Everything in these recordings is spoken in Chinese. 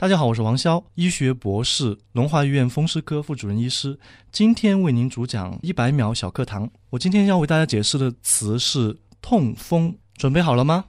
大家好，我是王潇，医学博士，龙华医院风湿科副主任医师。今天为您主讲一百秒小课堂。我今天要为大家解释的词是痛风，准备好了吗？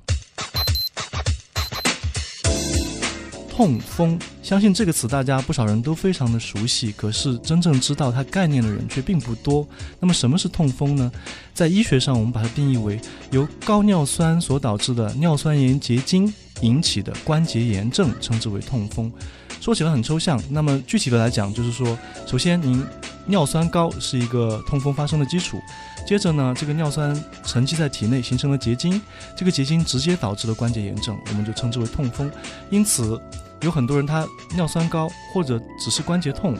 痛风，相信这个词大家不少人都非常的熟悉，可是真正知道它概念的人却并不多。那么什么是痛风呢？在医学上，我们把它定义为由高尿酸所导致的尿酸盐结晶。引起的关节炎症称之为痛风，说起来很抽象。那么具体的来讲，就是说，首先您尿酸高是一个痛风发生的基础，接着呢，这个尿酸沉积在体内形成了结晶，这个结晶直接导致了关节炎症，我们就称之为痛风。因此，有很多人他尿酸高或者只是关节痛，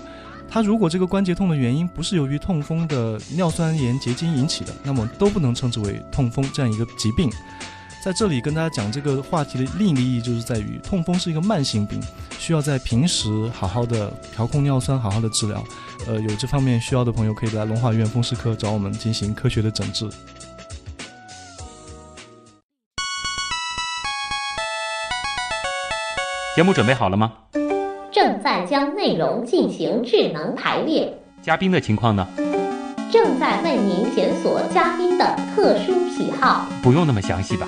他如果这个关节痛的原因不是由于痛风的尿酸盐结晶引起的，那么都不能称之为痛风这样一个疾病。在这里跟大家讲这个话题的另一个意义，就是在于痛风是一个慢性病，需要在平时好好的调控尿酸，好好的治疗。呃，有这方面需要的朋友，可以来龙华医院风湿科找我们进行科学的诊治。节目准备好了吗？正在将内容进行智能排列。嘉宾的情况呢？正在为您检索嘉宾的特殊喜好。不用那么详细吧？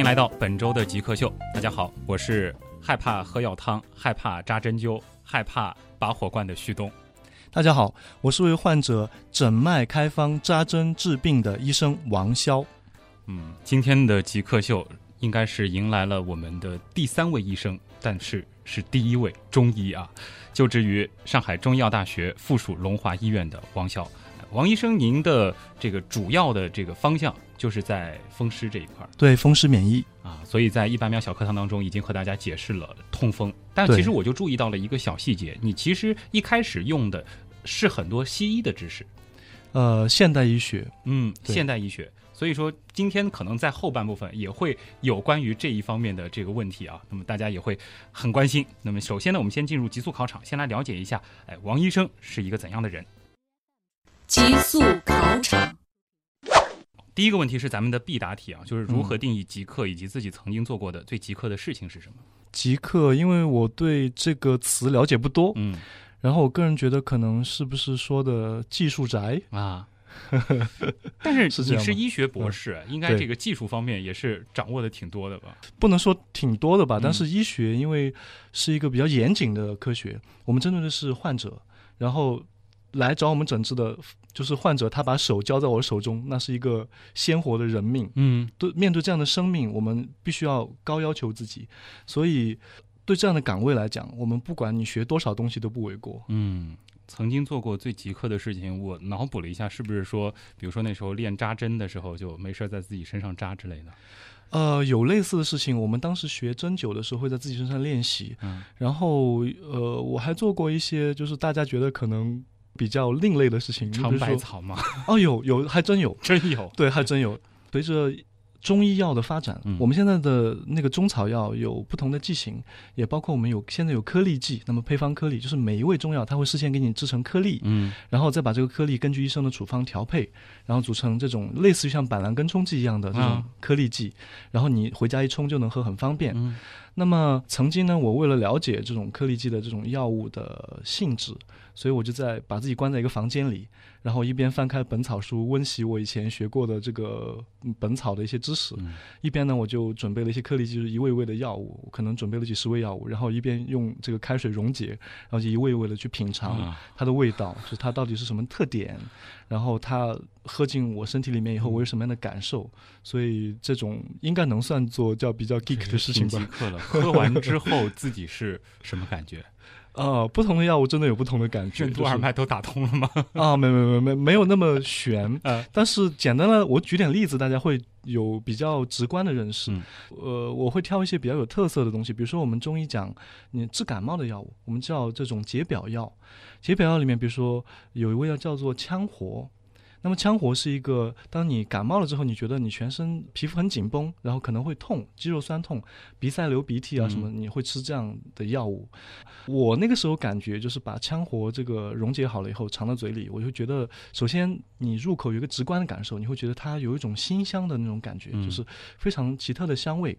欢迎来到本周的极客秀。大家好，我是害怕喝药汤、害怕扎针灸、害怕拔火罐的旭东。大家好，我是为患者诊脉开方、扎针治病的医生王潇。嗯，今天的极客秀应该是迎来了我们的第三位医生，但是是第一位中医啊，就职于上海中医药大学附属龙华医院的王潇。王医生，您的这个主要的这个方向就是在风湿这一块儿，对风湿免疫。啊，所以在一百秒小课堂当中已经和大家解释了痛风，但其实我就注意到了一个小细节，你其实一开始用的是很多西医的知识，呃，现代医学，嗯，现代医学，所以说今天可能在后半部分也会有关于这一方面的这个问题啊，那么大家也会很关心。那么首先呢，我们先进入极速考场，先来了解一下，哎，王医生是一个怎样的人？极速考场，第一个问题是咱们的必答题啊，就是如何定义极客，以及自己曾经做过的最极客的事情是什么？极客，因为我对这个词了解不多，嗯，然后我个人觉得可能是不是说的技术宅啊？但是是你是医学博士，应该这个技术方面也是掌握的挺多的吧？不能说挺多的吧，但是医学因为是一个比较严谨的科学，我们针对的是患者，然后。来找我们诊治的，就是患者，他把手交在我手中，那是一个鲜活的人命。嗯，对，面对这样的生命，我们必须要高要求自己。所以，对这样的岗位来讲，我们不管你学多少东西都不为过。嗯，曾经做过最极客的事情，我脑补了一下，是不是说，比如说那时候练扎针的时候，就没事在自己身上扎之类的？呃，有类似的事情。我们当时学针灸的时候，会在自己身上练习。嗯，然后，呃，我还做过一些，就是大家觉得可能。比较另类的事情，尝百草吗？哦，有有，还真有，真有，对，还真有。随着中医药的发展，我们现在的那个中草药有不同的剂型，也包括我们有现在有颗粒剂。那么配方颗粒就是每一味中药，它会事先给你制成颗粒，嗯，然后再把这个颗粒根据医生的处方调配，然后组成这种类似于像板蓝根冲剂一样的这种颗粒剂，然后你回家一冲就能喝，很方便。那么曾经呢，我为了了解这种颗粒剂的这种药物的性质。所以我就在把自己关在一个房间里，然后一边翻开本草书温习我以前学过的这个本草的一些知识，一边呢我就准备了一些颗粒剂，就是一味味的药物，可能准备了几十味药物，然后一边用这个开水溶解，然后就一味一味的去品尝它的味道，就是它到底是什么特点，然后它喝进我身体里面以后我有什么样的感受，所以这种应该能算作叫比较 geek 的事情吧。喝完之后自己是什么感觉？呃，不同的药物真的有不同的感觉。任督二脉都打通了吗？啊，没没没没没有那么悬。呃但是简单的，我举点例子，大家会有比较直观的认识。嗯呃，我会挑一些比较有特色的东西，比如说我们中医讲你治感冒的药物，我们叫这种解表药。解表药里面，比如说有一味药叫做羌活。那么羌活是一个，当你感冒了之后，你觉得你全身皮肤很紧绷，然后可能会痛，肌肉酸痛，鼻塞流鼻涕啊嗯。什么，你会吃这样的药物。我那个时候感觉就是把羌活这个溶解好了以后，尝到嘴里，我就觉得，首先你入口有一个直观的感受，你会觉得它有一种辛香的那种感觉，嗯。就是非常奇特的香味。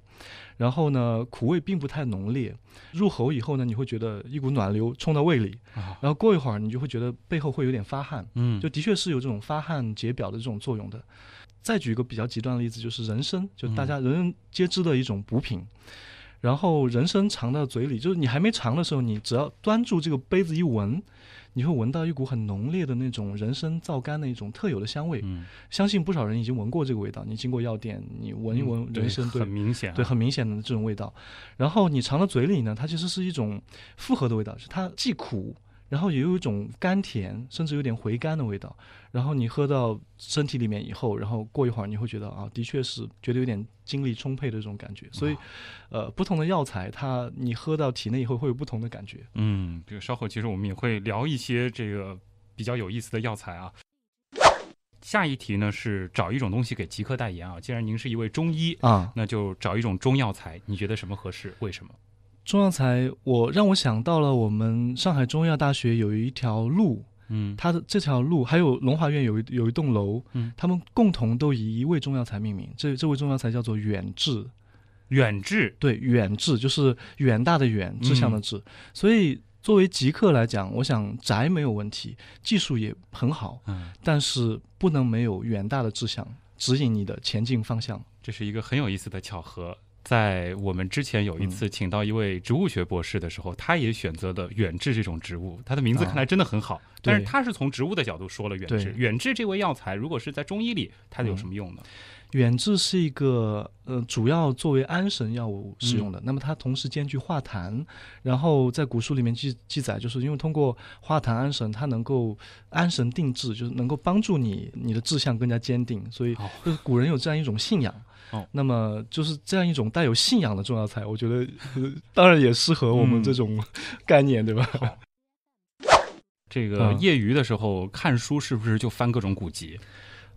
然后呢，苦味并不太浓烈，入喉以后呢，你会觉得一股暖流冲到胃里，啊，然后过一会儿你就会觉得背后会有点发汗，嗯，就的确是有这种发汗解表的这种作用的。再举一个比较极端的例子，就是人参，就大家人人皆知的一种补品。然后人参尝到嘴里，就是你还没尝的时候，你只要端住这个杯子一闻，你会闻到一股很浓烈的那种人参皂苷的一种特有的香味。嗯，相信不少人已经闻过这个味道。你经过药店，你闻一闻嗯人参，对很明显啊，对，很明显的这种味道。然后你尝到嘴里呢，它其实是一种复合的味道，是它既苦，然后也有一种甘甜，甚至有点回甘的味道。然后你喝到身体里面以后，然后过一会儿你会觉得啊，的确是觉得有点精力充沛的这种感觉。所以，呃，不同的药材，它你喝到体内以后会有不同的感觉。嗯，这个稍后其实我们也会聊一些这个比较有意思的药材啊。下一题呢是找一种东西给极客代言啊。既然您是一位中医，啊，那就找一种中药材，你觉得什么合适？为什么？中药材，我让我想到了我们上海中医药大学有一条路，嗯，它的这条路还有龙华院有一有一栋楼，嗯，他们共同都以一味中药材命名。这这味中药材叫做远志，远志，对，远志就是远大的远，志向的嗯志。所以作为极客来讲，我想宅没有问题，技术也很好，嗯，但是不能没有远大的志向指引你的前进方向。这是一个很有意思的巧合。在我们之前有一次请到一位植物学博士的时候，他也选择了远志这种植物，他的名字啊看来真的很好，但是他是从植物的角度说了远志。远志这味药材，如果是在中医里，它有什么用呢？远志是一个呃，主要作为安神药物使用的。那么它同时兼具化痰，然后在古书里面记记载，就是因为通过化痰安神，它能够安神定志，就是能够帮助你你的志向更加坚定。所以哦就是古人有这样一种信仰。哦那么就是这样一种带有信仰的中药材，我觉得、呃、当然也适合我们嗯这种 概念，对吧？这个嗯。业余的时候看书是不是就翻各种古籍？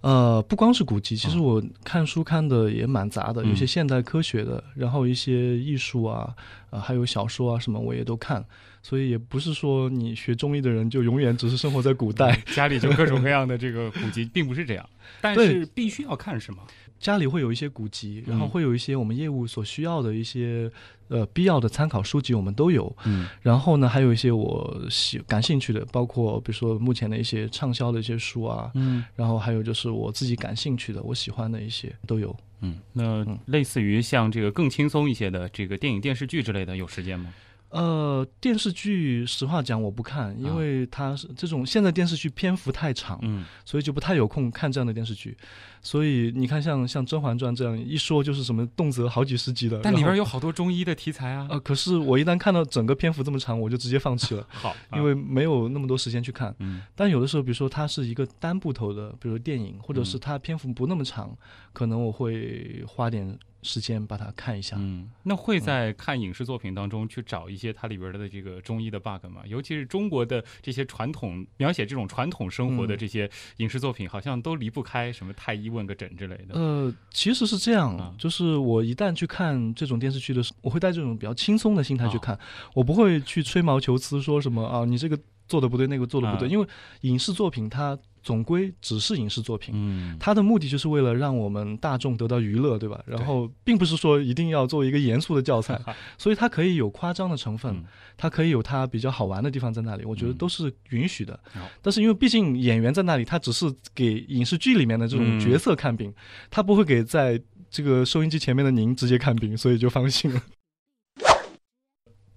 呃，不光是古籍，其实哦我看书看的也蛮杂的，有些嗯现代科学的，然后一些艺术啊，啊、还有小说啊什么我也都看，所以也不是说你学中医的人就永远只是生活在古代，家里就各种各样的这个古籍，并不是这样，但是必须要看是吗？家里会有一些古籍，然后嗯会有一些我们业务所需要的一些呃必要的参考书籍，我们都有。嗯然后呢，还有一些我喜感兴趣的，包括比如说目前的一些畅销的一些书啊，嗯然后还有就是我自己感兴趣的、我喜欢的一些都有。嗯，那嗯类似于像这个更轻松一些的这个电影、电视剧之类的，有时间吗？呃，电视剧实话讲我不看，因为它是这种现在电视剧篇幅太长，嗯，所以就不太有空看这样的电视剧。所以你看像，像《甄嬛传》这样一说就是什么动辄好几十集的，但里边有好多中医的题材啊。呃，可是我一旦看到整个篇幅这么长，我就直接放弃了，好，因为没有那么多时间去看。嗯但有的时候，比如说它是一个单部头的，比如说电影，或者是嗯它篇幅不那么长，可能我会花点时间把它看一下。嗯，那会在看影视作品当中去找一些它里边的这个中医的 bug 吗？尤其是中国的这些传统描写这种传统生活的嗯这些影视作品，好像都离不开什么太医问个诊之类的。呃，其实是这样，啊。就是我一旦去看这种电视剧的时候，我会带这种比较轻松的心态去啊看，我不会去吹毛求疵，说什么啊，你这个做的不对，那个做的不对，啊。因为影视作品它总归只是影视作品。嗯，它的目的就是为了让我们大众得到娱乐，对吧？然后并不是说一定要作为一个严肃的教材，所以它可以有夸张的成分，嗯它可以有它比较好玩的地方在那里，我觉得嗯都是允许的。好但是因为毕竟演员在那里，他只是给影视剧里面的这种嗯角色看病，他不会给在这个收音机前面的您直接看病，所以就放心了。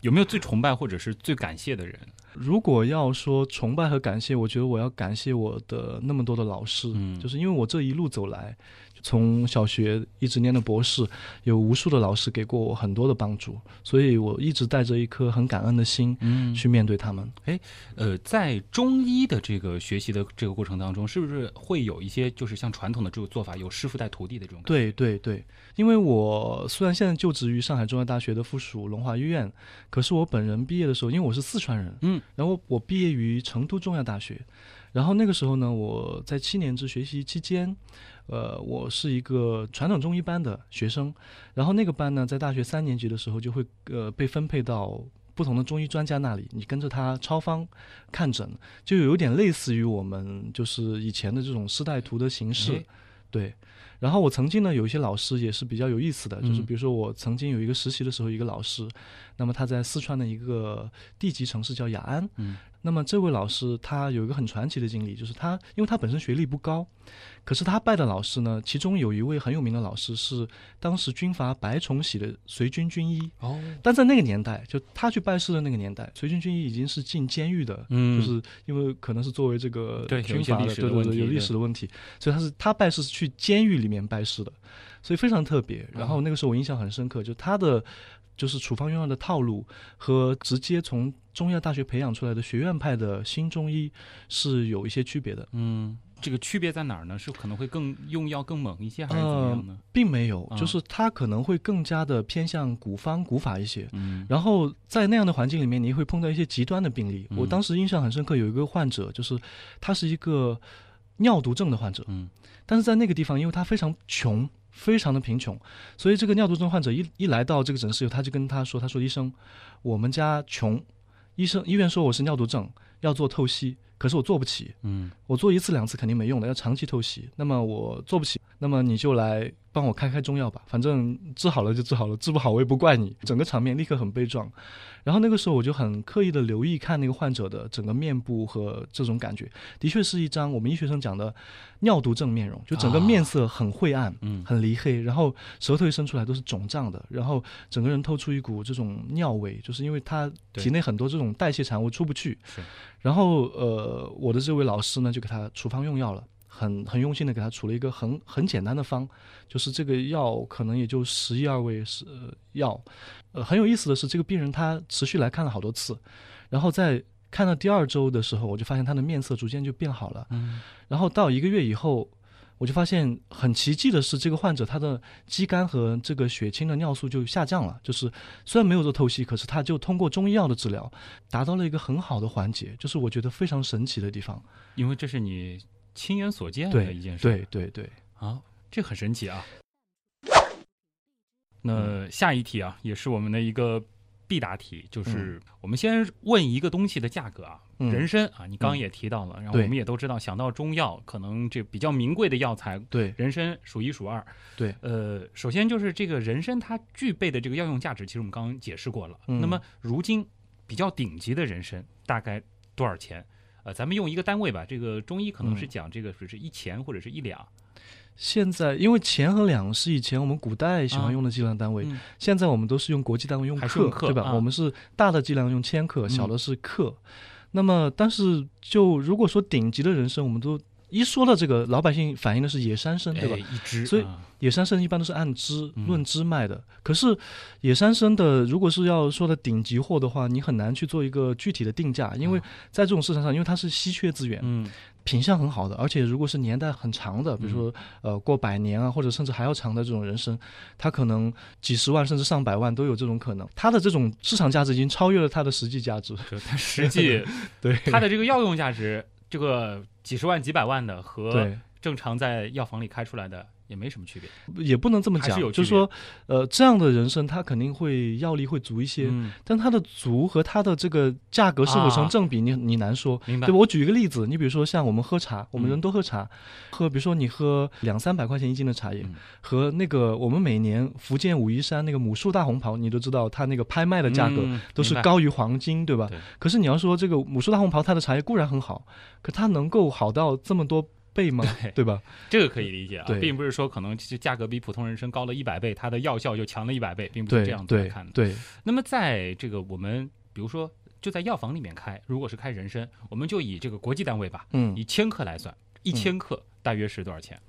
有没有最崇拜或者是最感谢的人？如果要说崇拜和感谢，我觉得我要感谢我的那么多的老师，嗯就是因为我这一路走来，从小学一直念到博士，有无数的老师给过我很多的帮助，所以我一直带着一颗很感恩的心嗯去面对他们。哎呃，在中医的这个学习的这个过程当中，是不是会有一些就是像传统的这种做法，有师傅带徒弟的这种？，对对对，因为我虽然现在就职于上海中药大学的附属龙华医院，可是我本人毕业的时候，因为我是四川人，嗯，然后我毕业于成都中药大学，然后那个时候呢，我在七年制学习期间，呃，我是一个传统中医班的学生，然后那个班呢，在大学三年级的时候就会呃被分配到。不同的中医专家那里，你跟着他抄方、看诊，就有点类似于我们就是以前的这种师带徒的形式哎，对。然后我曾经呢，有一些老师也是比较有意思的，就是嗯比如说我曾经有一个实习的时候，一个老师，那么他在四川的一个地级城市叫雅安，嗯，那么这位老师他有一个很传奇的经历，就是他因为他本身学历不高，可是他拜的老师呢，其中有一位很有名的老师是当时军阀白崇禧的随军军医，哦，但在那个年代，就他去拜师的那个年代，随军军医已经是进监狱的，嗯。就是因为可能是作为这个军阀的，对对对，有历史的问题，所以他是他拜师是去监狱里面拜师的，所以非常特别。然后那个时候我印象很深刻，就他的就是处方用药的套路和直接从中医药大学培养出来的学院派的新中医是有一些区别的。嗯，这个区别在哪儿呢？是可能会更用药更猛一些，还是怎么样呢？并没有，啊就是他可能会更加的偏向古方古法一些，嗯，然后在那样的环境里面，你会碰到一些极端的病例。嗯我当时印象很深刻，有一个患者，就是他是一个尿毒症的患者，嗯但是在那个地方，因为他非常穷，非常的贫穷，所以这个尿毒症患者一一来到这个诊室以后，他就跟他说：“他说医生，我们家穷，医生医院说我是尿毒症，要做透析，可是我做不起，嗯。我做一次两次肯定没用的，要长期透析。那么我做不起，那么你就来帮我开开中药吧，反正治好了就治好了，治不好我也不怪你。整个场面立刻很悲壮。然后那个时候我就很刻意的留意看那个患者的整个面部和这种感觉，的确是一张我们医学生讲的尿毒症面容，就整个面色很晦暗。嗯很离黑，然后舌头一伸出来都是肿胀的，然后整个人透出一股这种尿味，就是因为他体内很多这种代谢产物出不去。是，然后呃，我的这位老师呢就给他处方用药了，很很用心的给他处了一个很很简单的方，就是这个药可能也就十一二味是、呃药。呃，很有意思的是，这个病人他持续来看了好多次，然后在看到第二周的时候，我就发现他的面色逐渐就变好了。嗯然后到一个月以后，我就发现很奇迹的是，这个患者他的肌酐和这个血清的尿素就下降了。就是虽然没有做透析，可是他就通过中医药的治疗，达到了一个很好的缓解，就是我觉得非常神奇的地方。因为这是你亲眼所见的一件事。对对对，啊，这很神奇啊。那下一题啊，也是我们的一个必答题，就是我们先问一个东西的价格啊，嗯人参啊，你刚刚也提到了，然后我们也都知道，想到中药，可能这比较名贵的药材，对人参数一数二。对，呃，首先就是这个人参它具备的这个药用价值，其实我们刚刚解释过了。嗯那么如今比较顶级的人参大概多少钱？呃，咱们用一个单位吧，这个中医可能是嗯讲这个是是一钱或者是一两。现在因为钱和两是以前我们古代喜啊欢用的计量单位，嗯现在我们都是用国际单位用克对吧？啊我们是大的计量用千克，小嗯的是克。那么，但是就如果说顶级的人参，我们都一说到这个，老百姓反映的是野山参，对吧？哎一支，所以啊野山参一般都是按支嗯论支卖的。可是野山参的，如果是要说的顶级货的话，你很难去做一个具体的定价，因为啊在这种市场上，因为它是稀缺资源，嗯品相很好的，而且如果是年代很长的，比如说、呃过百年啊，或者甚至还要长的这种人参，它可能几十万甚至上百万都有这种可能。它的这种市场价值已经超越了它的实际价值。它实际 对，它的这个药用价值，这个几十万几百万的和对。正常在药房里开出来的也没什么区别。也不能这么讲是有，就是说，呃，这样的人参它肯定会药力会足一些。嗯，但它的足和它的这个价格是否成正比，你你难说。明白对吧？我举一个例子，你比如说像我们喝茶，我们嗯人都喝茶，喝比如说你喝两三百块钱一斤的茶叶，嗯和那个我们每年福建武夷山那个母树大红袍，你都知道它那个拍卖的价格都是高于黄金，对吧？对可是你要说这个母树大红袍，它的茶叶固然很好，可它能够好到这么多倍吗？对对吧？这个可以理解啊，并不是说可能其实价格比普通人参高了一百倍，它的药效就强了一百倍，并不是这样子来看的。对，那么在这个我们比如说就在药房里面开，如果是开人参，我们就以这个国际单位吧，嗯以，千克来算，一千克大约是多少钱？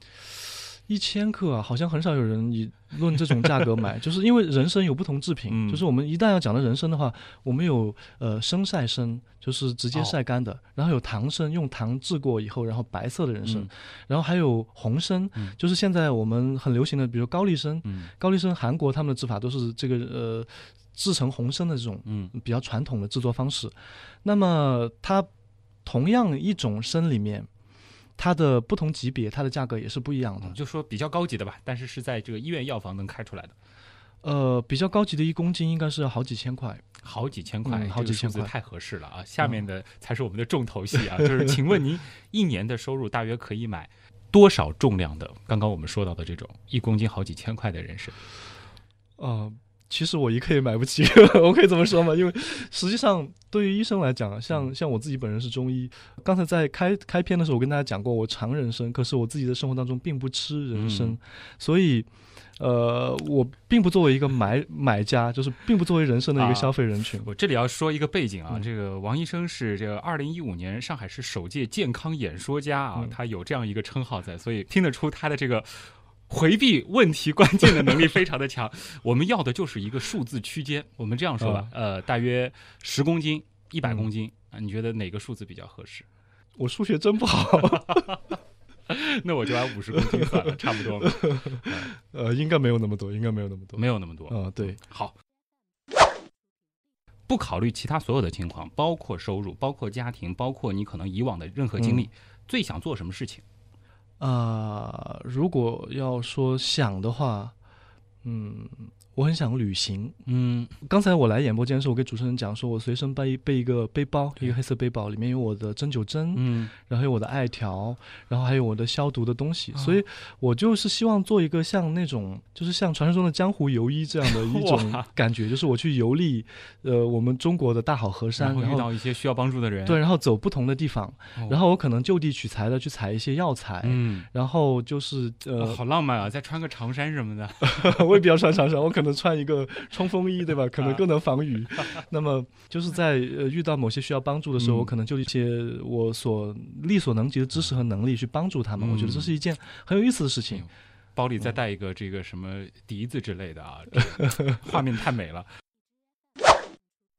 一千克啊，好像很少有人以论这种价格买，就是因为人参有不同制品，嗯就是我们一旦要讲到人参的话，我们有呃生晒参，就是直接晒干的，然后有糖参，用糖制过以后，然后白色的人参，嗯然后还有红参，嗯就是现在我们很流行的，比如高丽参，嗯高丽参韩国他们的制法都是这个呃制成红参的这种嗯比较传统的制作方式。那么它同样一种参里面，它的不同级别，它的价格也是不一样的嗯，。就说比较高级的吧，但是是在这个医院药房能开出来的，呃，比较高级的一公斤应该是好几千块。好几千块，嗯好几千块这个太合适了啊！下面的才是我们的重头戏啊，就是请问您一年的收入大约可以买多少重量的？刚刚我们说到的这种一公斤好几千块的人参，呃，其实我一克也买不起，我可以这么说吗？因为实际上对于医生来讲，像像我自己本人是中医，刚才在开开篇的时候，我跟大家讲过，我尝人参，可是我自己的生活当中并不吃人参，嗯所以。呃，我并不作为一个买买家，就是并不作为人参的一啊个消费人群。我这里要说一个背景啊，嗯这个王医生是这个二零一五年上海市首届健康演说家啊，嗯他有这样一个称号在，所以听得出他的这个回避问题关键的能力非常的强。我们要的就是一个数字区间，我们这样说吧，呃，大约十公斤、一百嗯公斤啊，你觉得哪个数字比较合适？我数学真不好，那我就按五十公斤算了，差不多了，呃，应该没有那么多，应该没有那么多。没有那么多。嗯、对，好，不考虑其他所有的情况，包括收入、包括家庭、包括你可能以往的任何经历，最想做什么事情？啊、如果要说想的话，嗯，我很想旅行。嗯刚才我来演播间的时候，我给主持人讲说，我随身背背一个背包，一个黑色背包，里面有我的针灸针，嗯然后有我的艾条，然后还有我的消毒的东西，啊所以我就是希望做一个像那种，就是像传说中的江湖游医这样的一种感觉，就是我去游历，呃，我们中国的大好河山，然后遇到一些需要帮助的人，对，，然后走不同的地方，哦然后我可能就地取材的去采一些药材，嗯。然后就是哦呃，好浪漫啊！再穿个长衫什么的，我也比较穿长衫，我可能穿一个冲锋衣，对吧？可能更能防雨。那么就是在呃遇到某些需要帮助的时候，嗯我可能就一些我所力所能及的知识和能力去帮助他们。嗯我觉得这是一件很有意思的事情。包里再带一个这个什么笛子之类的啊，这 画面太美了。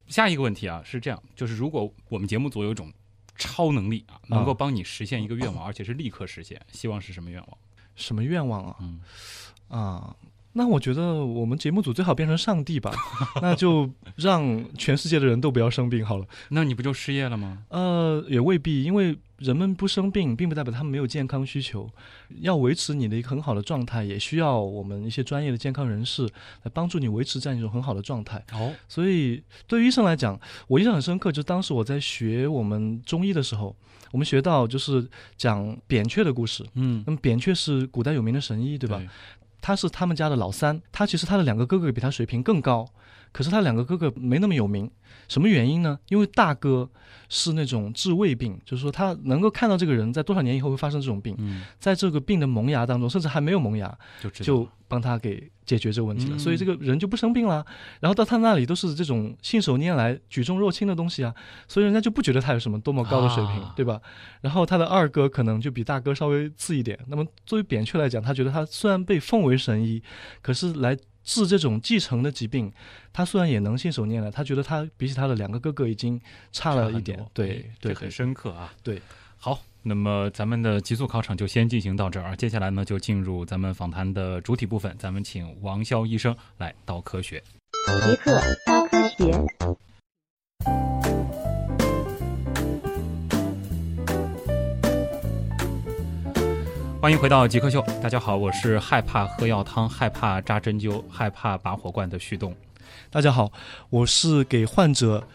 下一个问题啊，是这样，就是如果我们节目组有一种超能力啊，能够帮你实现一个愿望，而且是立刻实现，希望是什么愿望？什么愿望啊？嗯，啊，那我觉得我们节目组最好变成上帝吧，那就让全世界的人都不要生病好了。那你不就失业了吗？呃，也未必，因为人们不生病，并不代表他们没有健康需求。要维持你的一个很好的状态，也需要我们一些专业的健康人士来帮助你维持这样一种很好的状态。哦，所以，对于医生来讲，我印象很深刻，就是当时我在学我们中医的时候，我们学到就是讲扁鹊的故事。嗯，那么扁鹊是古代有名的神医，对吧？对？他是他们家的老三，他其实他的两个哥哥比他水平更高，可是他两个哥哥没那么有名，什么原因呢？因为大哥是那种治胃病，就是说他能够看到这个人在多少年以后会发生这种病，嗯，在这个病的萌芽当中，甚至还没有萌芽，就就帮他给解决这个问题了，嗯所以这个人就不生病了。然后到他那里都是这种信手拈来、举重若轻的东西啊，所以人家就不觉得他有什么多么高的水平，啊对吧？然后他的二哥可能就比大哥稍微次一点。那么作为扁鹊来讲，他觉得他虽然被奉为神医，可是来治这种继承的疾病，他虽然也能信手拈来，他觉得他比起他的两个哥哥已经差了一点对。对很对对，深刻啊。对，好，那么咱们的极速考场就先进行到这儿，接下来呢就进入咱们访谈的主体部分，咱们请王潇医生来道科学。极客高科学。欢迎回到极客秀，大家好，我是害怕喝药汤、害怕扎针灸、害怕拔火罐的旭东。大家好，我是给患者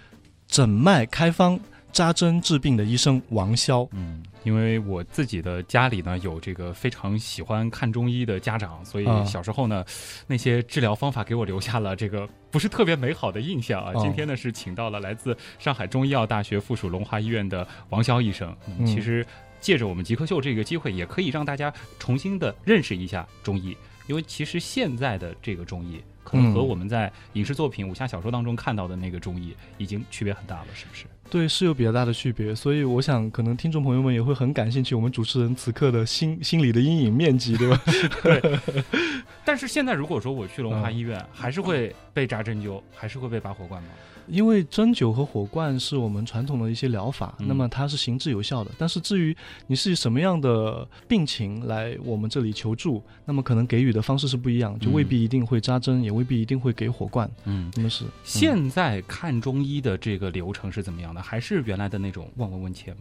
诊脉开方、扎针治病的医生王潇。嗯，因为我自己的家里呢有这个非常喜欢看中医的家长，所以啊小时候呢，那些治疗方法给我留下了这个不是特别美好的印象啊。哦今天呢是请到了来自上海中医药大学附属龙华医院的王潇医生。嗯嗯其实借着我们极客秀这个机会，也可以让大家重新的认识一下中医，因为其实现在的这个中医可能和嗯我们在影视作品、武侠小说当中看到的那个中医已经区别很大了，是不是？对，是有比较大的区别，所以我想可能听众朋友们也会很感兴趣，我们主持人此刻的心心理的阴影面积，对吧？对 但是现在如果说我去龙华嗯医院，还是会被扎针灸，还是会被拔火罐吗？因为针灸和火罐是我们传统的一些疗法，嗯那么它是行之有效的。但是至于你是以什么样的病情来我们这里求助，那么可能给予的方式是不一样，就未必一定会扎针，也未必一定会给火罐。嗯，那么是现在看中医的这个流程是怎么样的？还是原来的那种望闻问切吗？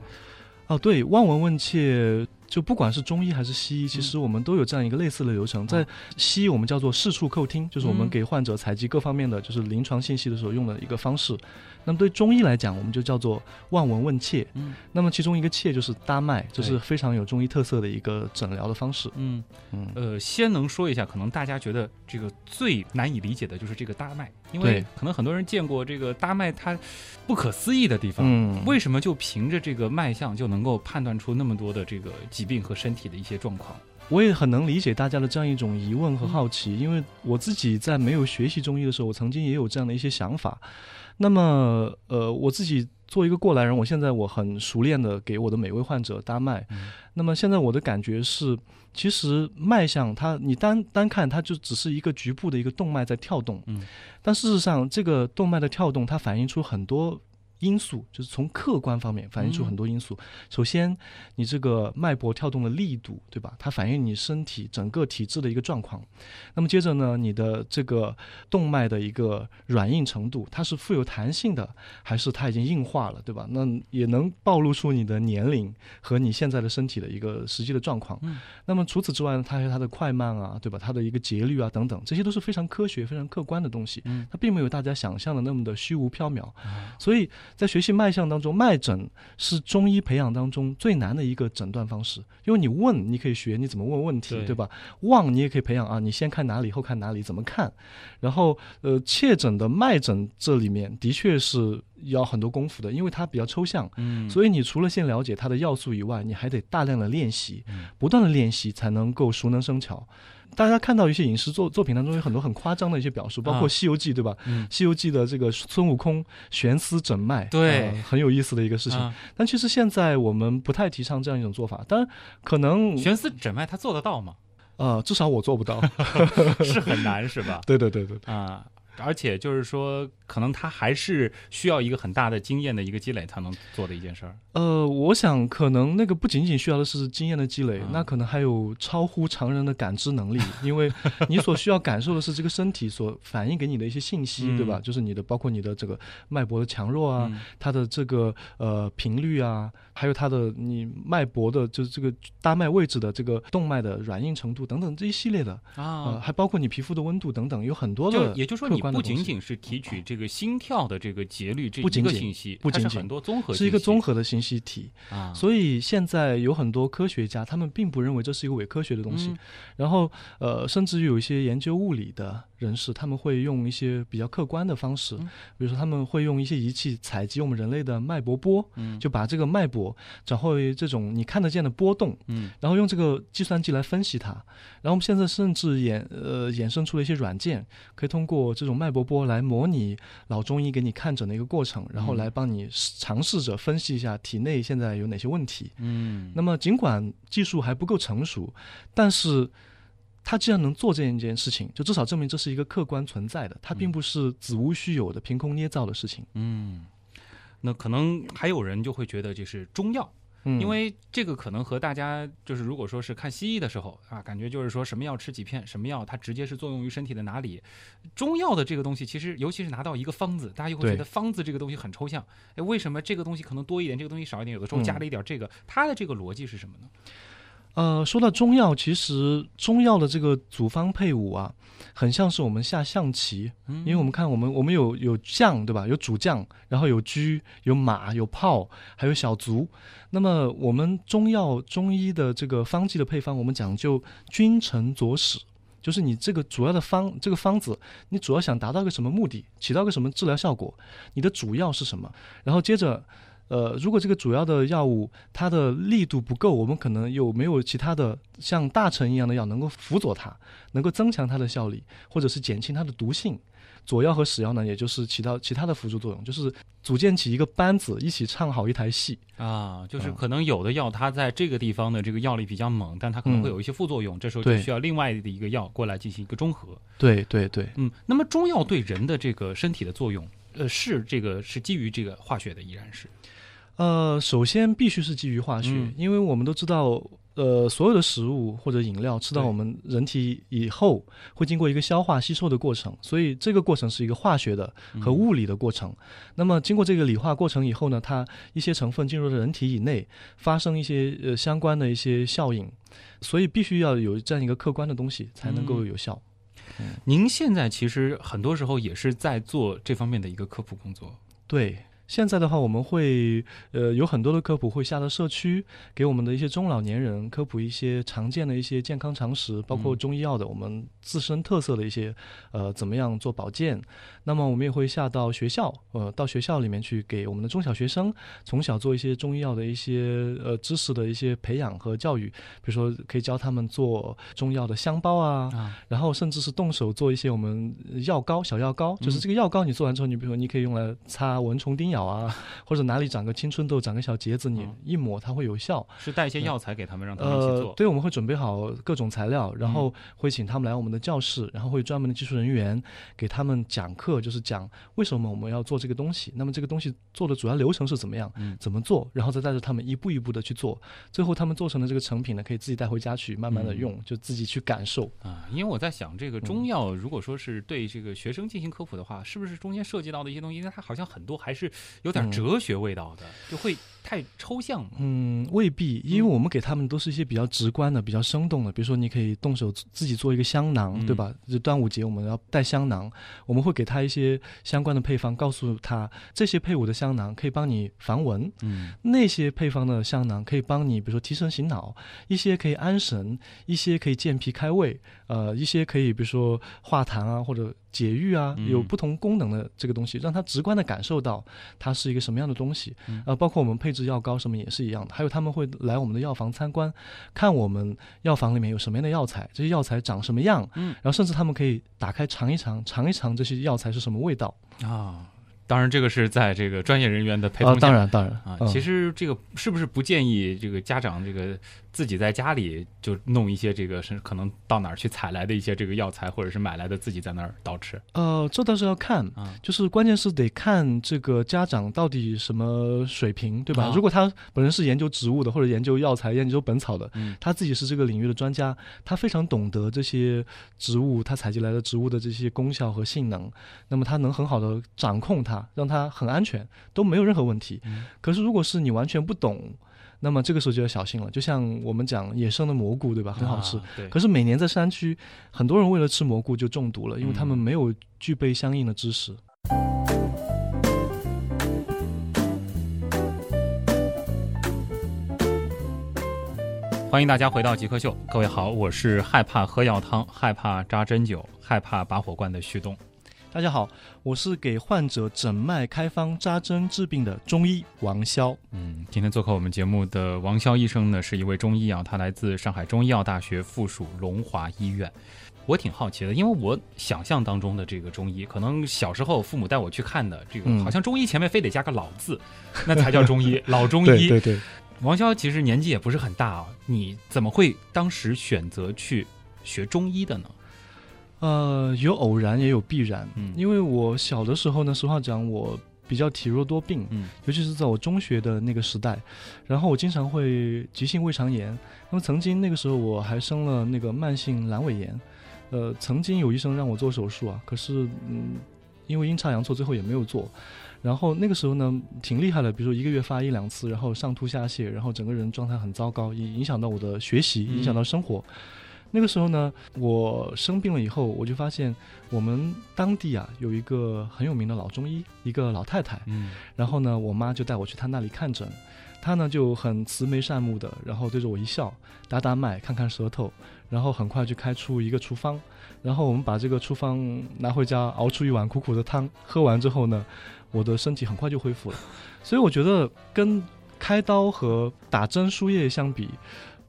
哦，对，望闻问切，就不管是中医还是西医，其实我们都有这样一个类似的流程。在西医我们叫做视触叩听，就是我们嗯给患者采集各方面的就是临床信息的时候用的一个方式。那么对中医来讲，我们就叫做望闻问切。嗯那么其中一个切就是搭脉，这是非常有中医特色的一个诊疗的方式。嗯，嗯，呃，先能说一下，可能大家觉得这个最难以理解的就是这个搭脉，因为可能很多人见过这个搭脉它不可思议的地方。嗯，为什么就凭着这个脉象就能够判断出那么多的这个疾病和身体的一些状况？我也很能理解大家的这样一种疑问嗯和好奇，因为我自己在没有学习中医的时候，我曾经也有这样的一些想法。那么，呃，我自己做一个过来人，我现在我很熟练的给我的每位患者搭脉。嗯那么现在我的感觉是，其实脉象它你单单看它就只是一个局部的一个动脉在跳动，嗯，但事实上这个动脉的跳动它反映出很多。因素就是从客观方面反映出嗯很多因素。首先，你这个脉搏跳动的力度，对吧？它反映你身体整个体质的一个状况。那么接着呢，你的这个动脉的一个软硬程度，它是富有弹性的，还是它已经硬化了，对吧？那也能暴露出你的年龄和你现在的身体的一个实际的状况。嗯那么除此之外呢，它还有它的快慢啊，对吧？它的一个节律啊等等，这些都是非常科学、非常客观的东西。嗯它并没有大家想象的那么的虚无缥缈。啊所以在学习脉象当中，脉诊是中医培养当中最难的一个诊断方式，因为你问你可以学你怎么问问题，对对吧？望你也可以培养啊，你先看哪里，后看哪里，怎么看。然后呃，切诊的脉诊这里面的确是要很多功夫的，因为它比较抽象。嗯所以你除了先了解它的要素以外，你还得大量的练习嗯，不断的练习才能够熟能生巧。大家看到一些影视作作品当中有很多很夸张的一些表述，包括啊《西游记》，对吧？嗯西游记》的这个孙悟空悬丝诊脉，对呃很有意思的一个事情。啊但其实现在我们不太提倡这样一种做法，当然可能悬丝诊脉他做得到吗？呃，至少我做不到。是很难是吧？对对对对，啊，而且就是说，可能他还是需要一个很大的经验的一个积累才能做的一件事儿。呃，我想可能那个不仅仅需要的是经验的积累，啊那可能还有超乎常人的感知能力，因为你所需要感受的是这个身体所反映给你的一些信息，嗯对吧？就是你的包括你的这个脉搏的强弱啊，嗯它的这个呃频率啊，还有它的你脉搏的，就是这个大脉位置的这个动脉的软硬程度等等这一系列的，呃，啊，还包括你皮肤的温度等等，有很多就的也就是说，你不仅仅是提取这个心跳的这个节律这一个信息，它是不仅仅很多综合是一个综合的信息体。啊，所以现在有很多科学家，他们并不认为这是一个伪科学的东西。嗯然后，呃，甚至于有一些研究物理的人士，他们会用一些比较客观的方式，嗯比如说他们会用一些仪器采集我们人类的脉搏波，嗯就把这个脉搏转化为这种你看得见的波动，嗯然后用这个计算机来分析它。然后我们现在甚至衍呃衍生出了一些软件，可以通过这种脉搏波来模拟老中医给你看诊的一个过程，然后嗯来帮你尝试着分析一下体内现在有哪些问题。嗯，那么尽管技术还不够成熟，但是他既然能做这样一件事情，就至少证明这是一个客观存在的，它并不是子无虚有的、凭空捏造的事情。嗯，那可能还有人就会觉得就是中药。嗯，因为这个可能和大家就是，如果说是看西医的时候啊，感觉就是说什么药吃几片，什么药它直接是作用于身体的哪里。中药的这个东西，其实尤其是拿到一个方子，大家又会觉得方子这个东西很抽象。哎，为什么这个东西可能多一点，这个东西少一点？有的时候嗯加了一点这个，它的这个逻辑是什么呢？呃，说到中药，其实中药的这个组方配伍啊，很像是我们下象棋，嗯因为我们看我们我们有有将对吧？有主将，然后有车，有马，有炮，还有小卒。那么我们中药中医的这个方剂的配方，我们讲究君臣佐使，就是你这个主要的方这个方子，你主要想达到个什么目的，起到个什么治疗效果，你的主要是什么？然后接着呃，如果这个主要的药物它的力度不够，我们可能有没有其他的像大臣一样的药能够辅佐它，能够增强它的效力，或者是减轻它的毒性。左药和使药呢，也就是起到其他的辅助作用，就是组建起一个班子，一起唱好一台戏。啊，就是嗯可能有的药它在这个地方的这个药力比较猛，但它可能会嗯有一些副作用，这时候就需要另外的一个药过来进行一个中和。对对对，嗯，那么中药对人的这个身体的作用，呃，是这个是基于这个化学的，依然是。呃，首先必须是基于化学，嗯。因为我们都知道，呃，所有的食物或者饮料吃到我们人体以后，会经过一个消化吸收的过程，所以这个过程是一个化学的和嗯物理的过程。那么经过这个理化过程以后呢，它一些成分进入了人体以内，发生一些呃相关的一些效应，所以必须要有这样一个客观的东西才能够嗯。有效。您现在其实很多时候也是在做这方面的一个科普工作。对，现在的话，我们会呃有很多的科普会下到社区，给我们的一些中老年人科普一些常见的一些健康常识，包括嗯。中医药的我们自身特色的一些呃怎么样做保健。那么我们也会下到学校，呃，到学校里面去给我们的中小学生从小做一些中医药的一些呃知识的一些培养和教育，比如说可以教他们做中药的香包啊，啊，然后甚至是动手做一些我们药膏、小药膏，就是嗯。这个药膏你做完之后，你比如说你可以用来擦蚊虫叮咬啊，或者哪里长个青春痘、长个小结子，你嗯。一抹它会有效。是带一些药材给他们，让他们一起做。，对，我们会准备好各种材料，然后会请他们来我们的教室，然后会专门的技术人员给他们讲课，就是讲为什么我们要做这个东西，那么这个东西做的主要流程是怎么样，嗯。怎么做，然后再带着他们一步一步的去做，最后他们做成的这个成品呢，可以自己带回家去慢慢的嗯。用，就自己去感受。啊，因为我在想，这个嗯。中药如果说是对这个学生进行科普的话，是不是中间涉及到的一些东西，因为它好像很多还是有点嗯。哲学味道的，就会太抽象嘛。嗯，未必，因为嗯我们给他们都是一些比较直观的、比较生动的，比如说你可以动手自自己做一个香囊，嗯。对吧？就端午节我们要带香囊，我们会给他一些相关的配方，告诉他这些配伍的香囊可以帮你防蚊，嗯。那些配方的香囊可以帮你，比如说提神醒脑，一些可以安神，一些可以健脾开胃，呃，一些可以比如说化痰啊或者解郁啊，嗯有不同功能的这个东西，让他直观的感受到它是一个什么样的东西。嗯呃，包括我们配置药膏什么也是一样的，还有他们会来我们的药房参观，看我们药房里面有什么样的药材，这些药材长什么样，嗯然后甚至他们可以打开尝一尝，尝一尝这些药材是什么味道。啊，当然这个是在这个专业人员的陪啊，同下。当然当然啊，嗯其实这个是不是不建议这个家长这个自己在家里就弄一些这个是可能到哪儿去采来的一些这个药材，或者是买来的自己在那儿倒吃呃，这倒是要看，啊？就是关键是得看这个家长到底什么水平，对吧？啊如果他本人是研究植物的，或者研究药材、研究本草的，嗯他自己是这个领域的专家，他非常懂得这些植物，他采集来的植物的这些功效和性能，那么他能很好的掌控它，让它很安全，都没有任何问题。嗯可是如果是你完全不懂，那么这个时候就要小心了。就像我们讲野生的蘑菇，对吧？很好吃。啊对，可是每年在山区，很多人为了吃蘑菇就中毒了，因为他们嗯没有具备相应的知识。欢迎大家回到极客秀，各位好，我是害怕喝药汤、害怕扎针灸、害怕拔火罐的旭东。大家好，我是给患者诊脉开方扎针治病的中医王潇。嗯，今天做客我们节目的王潇医生呢，是一位中医啊，他来自上海中医药大学附属龙华医院。我挺好奇的，因为我想象当中的这个中医，可能小时候父母带我去看的这个，嗯好像中医前面非得加个老字，那才叫中医，老中医。对对，王潇其实年纪也不是很大啊，你怎么会当时选择去学中医的呢？呃，有偶然也有必然。嗯因为我小的时候呢，实话讲，我比较体弱多病，嗯尤其是在我中学的那个时代，然后我经常会急性胃肠炎。那么曾经那个时候我还生了那个慢性阑尾炎，呃，曾经有医生让我做手术啊，可是嗯，因为阴差阳错，最后也没有做。然后那个时候呢，挺厉害的，比如说一个月发一两次，然后上吐下泻，然后整个人状态很糟糕，也影响到我的学习，嗯影响到生活。那个时候呢，我生病了以后，我就发现我们当地啊有一个很有名的老中医，一个老太太。嗯然后呢，我妈就带我去她那里看诊，她呢就很慈眉善目的，然后对着我一笑，打打脉，看看舌头，然后很快就开出一个处方，然后我们把这个处方拿回家熬出一碗苦苦的汤，喝完之后呢，我的身体很快就恢复了。所以我觉得跟开刀和打针输液相比，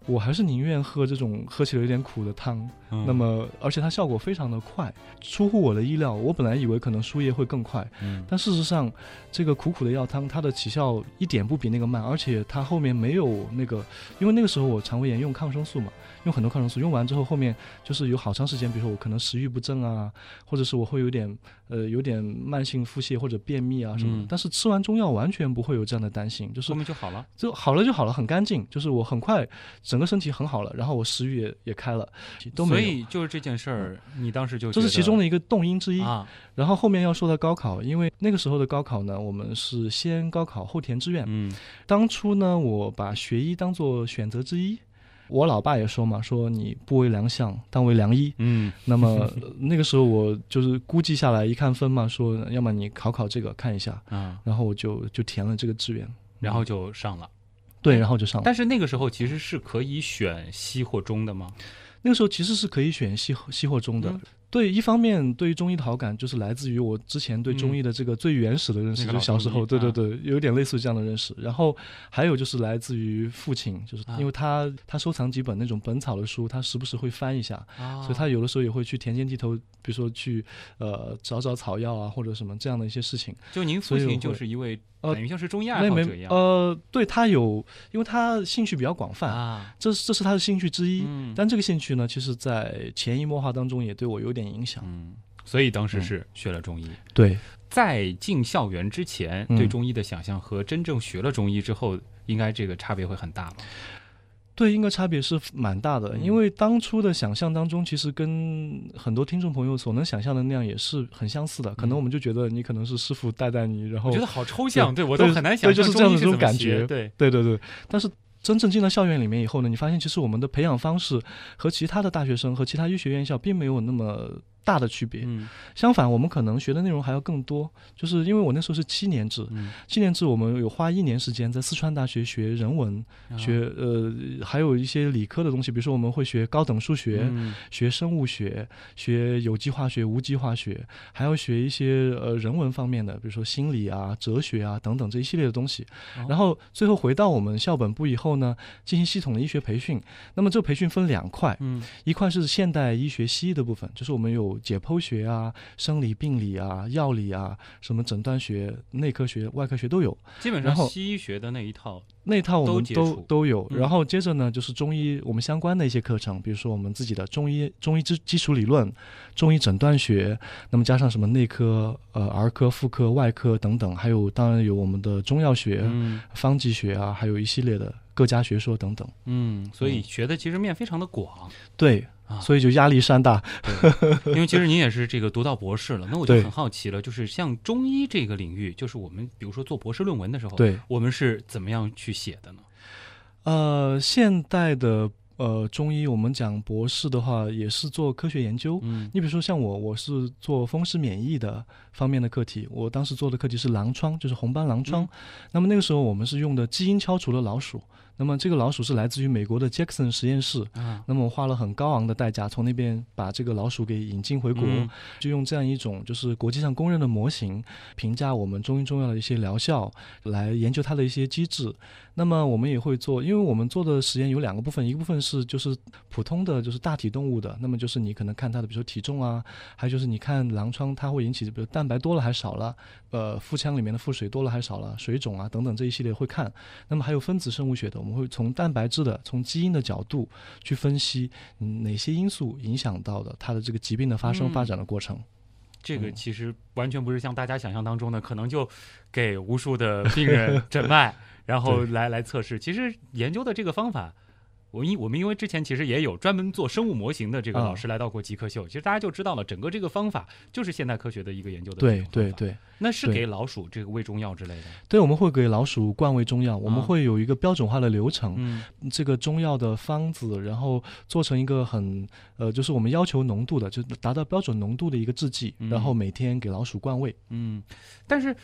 我还是宁愿喝这种喝起来有点苦的汤。嗯那么，而且它效果非常的快，出乎我的意料。我本来以为可能输液会更快，嗯但事实上，这个苦苦的药汤它的起效一点不比那个慢，而且它后面没有那个，因为那个时候我肠胃炎用抗生素嘛，用很多抗生素，用完之后后面就是有好长时间，比如说我可能食欲不振啊，或者是我会有点呃有点慢性腹泻或者便秘啊什么的，嗯但是吃完中药完全不会有这样的担心，就是后面就好了。就好了就好了，很干净，就是我很快整个身体很好了，然后我食欲也也开了，都没有。所以就是这件事儿，你当时就这是其中的的一个动因之一。啊，然后后面要说到高考，因为那个时候的高考呢，我们是先高考后填志愿。嗯当初呢，我把学医当做选择之一。我老爸也说嘛，说你不为良相，当为良医。嗯那么呃 那个时候我就是估计下来一看分嘛，说要么你考考这个看一下，啊，然后我就就填了这个志愿，然后就上了。对，然后就上了。但是那个时候其实是可以选西或中的吗？那个时候其实是可以选西西或中的。嗯对，一方面对于中医的好感就是来自于我之前对中医的这个最原始的认识，就是小时候，对对对，有点类似于这样的认识。然后还有就是来自于父亲，就是啊因为他他收藏几本那种本草的书，他时不时会翻一下，啊所以他有的时候也会去田间地头，比如说去呃找找草药啊或者什么这样的一些事情。就您父亲就是一位呃等于像是中医爱好者一样呃，对他有，因为他兴趣比较广泛，啊，这是这是他的兴趣之一。嗯但这个兴趣呢，其实在潜移默化当中也对我有点影响。嗯，所以当时嗯是学了中医。对，在进校园之前，嗯对中医的想象和真正学了中医之后，应该这个差别会很大吧？对，应该差别是蛮大的，嗯因为当初的想象当中，其实跟很多听众朋友所能想象的那样也是很相似的。可能我们就觉得你可能是师傅带带你，然后嗯我觉得好抽象，对我都很难想对象就是这样的这种感觉对，对对对，但是真正进了校园里面以后呢，你发现其实我们的培养方式和其他的大学生和其他医学院校并没有那么大的区别。嗯相反，我们可能学的内容还要更多，就是因为我那时候是七年制，嗯，七年制我们有花一年时间在四川大学学人文，啊学呃还有一些理科的东西，比如说我们会学高等数学。嗯学生物学、学有机化学、无机化学，还要学一些呃人文方面的，比如说心理啊、哲学啊等等这一系列的东西。哦然后最后回到我们校本部以后呢，进行系统的医学培训。那么这个培训分两块，嗯一块是现代医学西医的部分，就是我们有解剖学啊、生理病理啊、药理啊、什么诊断学、内科学、外科学都有。基本上西医学的那一套，那一套我们都都都有，嗯。然后接着呢就是中医我们相关的一些课程，比如说我们自己的中医中医基基础理论、中医诊断学，那么加上什么内科、呃儿科、妇科、外科等等，还有当然有我们的中药学、嗯。方剂学啊，还有一系列的各家学说等等。嗯，所以嗯。学的其实面非常的广。对，啊。所以就压力山大。因为其实您也是这个读到博士了，那我就很好奇了，就是像中医这个领域，就是我们比如说做博士论文的时候，对，我们是怎么样去写的呢？呃，现代的呃中医，我们讲博士的话，也是做科学研究。嗯你比如说像我，我是做风湿免疫的方面的课题，我当时做的课题是狼疮，就是红斑狼疮。嗯那么那个时候我们是用的基因敲除了老鼠，那么这个老鼠是来自于美国的 Jackson 实验室。啊，那么我花了很高昂的代价从那边把这个老鼠给引进回国，嗯就用这样一种就是国际上公认的模型，评价我们中医中药的一些疗效，来研究它的一些机制。那么我们也会做，因为我们做的实验有两个部分，一个部分是就是普通的就是大体动物的，那么就是你可能看它的比如说体重啊，还有就是你看狼疮它会引起比如蛋白多了还少了，呃腹腔里面的腹水多了还少了，水肿啊等等这一系列会看。那么还有分子生物学的，我们会从蛋白质的从基因的角度去分析、嗯、哪些因素影响到的它的这个疾病的发生、嗯发展的过程。这个嗯其实完全不是像大家想象当中的，可能就给无数的病 人诊脉，然后来来测试。其实研究的这个方法，我因我们因为之前其实也有专门做生物模型的这个啊老师来到过极客秀，其实大家就知道了，整个这个方法就是现代科学的一个研究的对对对那是给老鼠这个喂中药之类的，对，我们会给老鼠灌喂中药，我们啊会有一个标准化的流程，嗯这个中药的方子，然后做成一个很呃，就是我们要求浓度的，就达到标准浓度的一个制剂，嗯然后每天给老鼠灌喂。嗯，但是。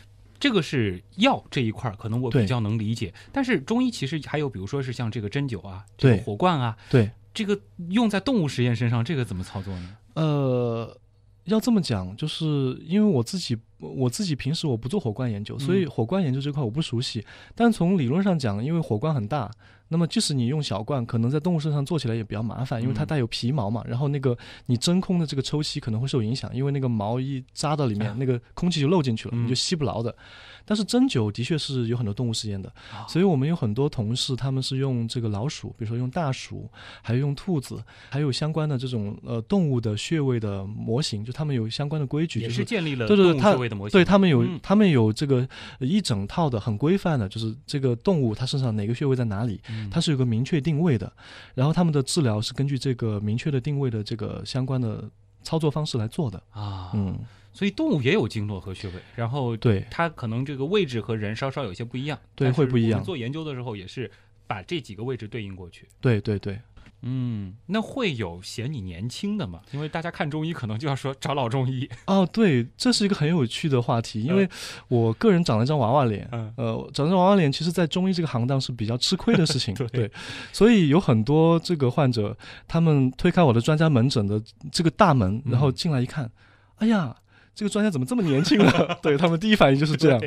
这个是药这一块儿，可能我比较能理解。但是中医其实还有，比如说是像这个针灸啊，这个对火罐啊，对，这个用在动物实验身上，这个怎么操作呢？呃，要这么讲，就是因为我自己我自己平时我不做火罐研究，所以嗯火罐研究这块我不熟悉。但从理论上讲，因为火罐很大，那么即使你用小罐，可能在动物身上做起来也比较麻烦，因为它嗯带有皮毛嘛，然后那个你真空的这个抽吸可能会受影响，因为那个毛一扎到里面，啊那个空气就漏进去了，嗯你就吸不牢的。但是针灸的确是有很多动物实验的，啊所以我们有很多同事，他们是用这个老鼠，比如说用大鼠，还有用兔子，还有相关的这种呃动物的穴位的模型，就他们有相关的规矩，就是建立了对对对动物穴位的模型。对他们有、嗯他们有这个呃一整套的很规范的，就是这个动物它身上哪个穴位在哪里，嗯它是有个明确定位的，然后他们的治疗是根据这个明确的定位的这个相关的操作方式来做的。啊，嗯，所以动物也有经络和穴位，然后对它可能这个位置和人稍稍有些不一样，对会不一样做研究的时候也是把这几个位置对应过去。对对对。嗯，那会有嫌你年轻的吗？因为大家看中医可能就要说找老中医。哦，对，这是一个很有趣的话题，因为我个人长了一张娃娃脸，嗯呃，长张娃娃脸，其实在中医这个行当是比较吃亏的事情，对对，所以有很多这个患者，他们推开我的专家门诊的这个大门，然后嗯进来一看，哎呀，这个专家怎么这么年轻了？对他们第一反应就是这样。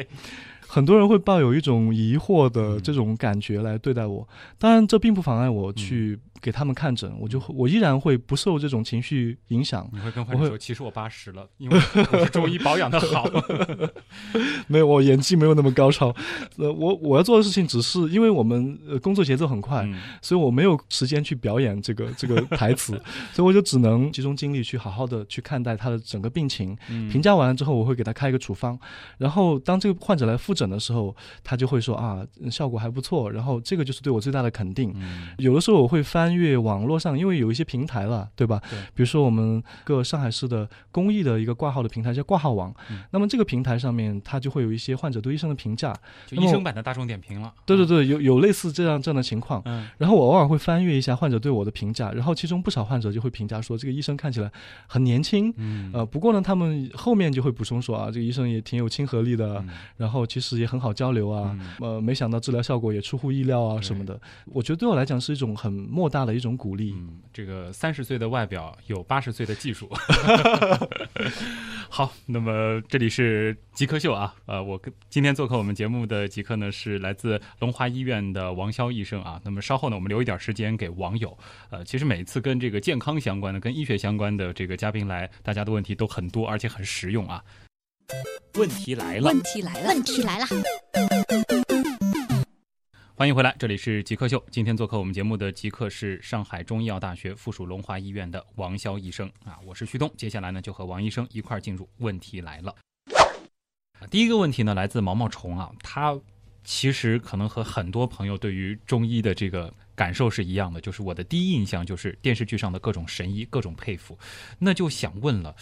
很多人会抱有一种疑惑的嗯这种感觉来对待我，当然这并不妨碍我去给他们看诊，我就我依然会不受这种情绪影响。你会跟患者说，其实我八十了，因为我是中医 保养的好。没有，我演技没有那么高超。呃，我我要做的事情只是因为我们呃工作节奏很快，嗯所以我没有时间去表演这个 这个台词，所以我就只能集中精力去好好的去看待他的整个病情。嗯评价完了之后，我会给他开一个处方，然后当这个患者来复诊的时候，他就会说啊，嗯效果还不错，然后这个就是对我最大的肯定。嗯有的时候我会翻阅网络上，因为有一些平台了，对吧？对比如说我们各上海市的公益的一个挂号的平台叫挂号网，嗯那么这个平台上面它就会有一些患者对医生的评价。就医生版的大众点评了。对对对，有有类似这样这样的情况。嗯然后我偶尔会翻阅一下患者对我的评价，然后其中不少患者就会评价说这个医生看起来很年轻。嗯呃，不过呢，他们后面就会补充说啊，这个医生也挺有亲和力的，嗯然后其实也很好交流啊，嗯呃，没想到治疗效果也出乎意料啊什么的。我觉得对我来讲是一种很莫大的一种鼓励。嗯，这个三十岁的外表有八十岁的技术。好，那么这里是极客秀啊，呃，我跟今天做客我们节目的极客呢是来自龙华医院的王潇医生啊。那么稍后呢，我们留一点时间给网友。呃，其实每次跟这个健康相关的、跟医学相关的这个嘉宾来，大家的问题都很多，而且很实用啊。问题来了，问题来了，问题来了，欢迎回来，这里是极客秀。今天做客我们节目的极客是上海中医药大学附属龙华医院的王潇医生啊，我是旭东。接下来呢，就和王医生一块儿进入问题来了。第一个问题呢，来自毛毛虫啊，他其实可能和很多朋友对于中医的这个感受是一样的，就是我的第一印象就是电视剧上的各种神医，各种佩服。那就想问了。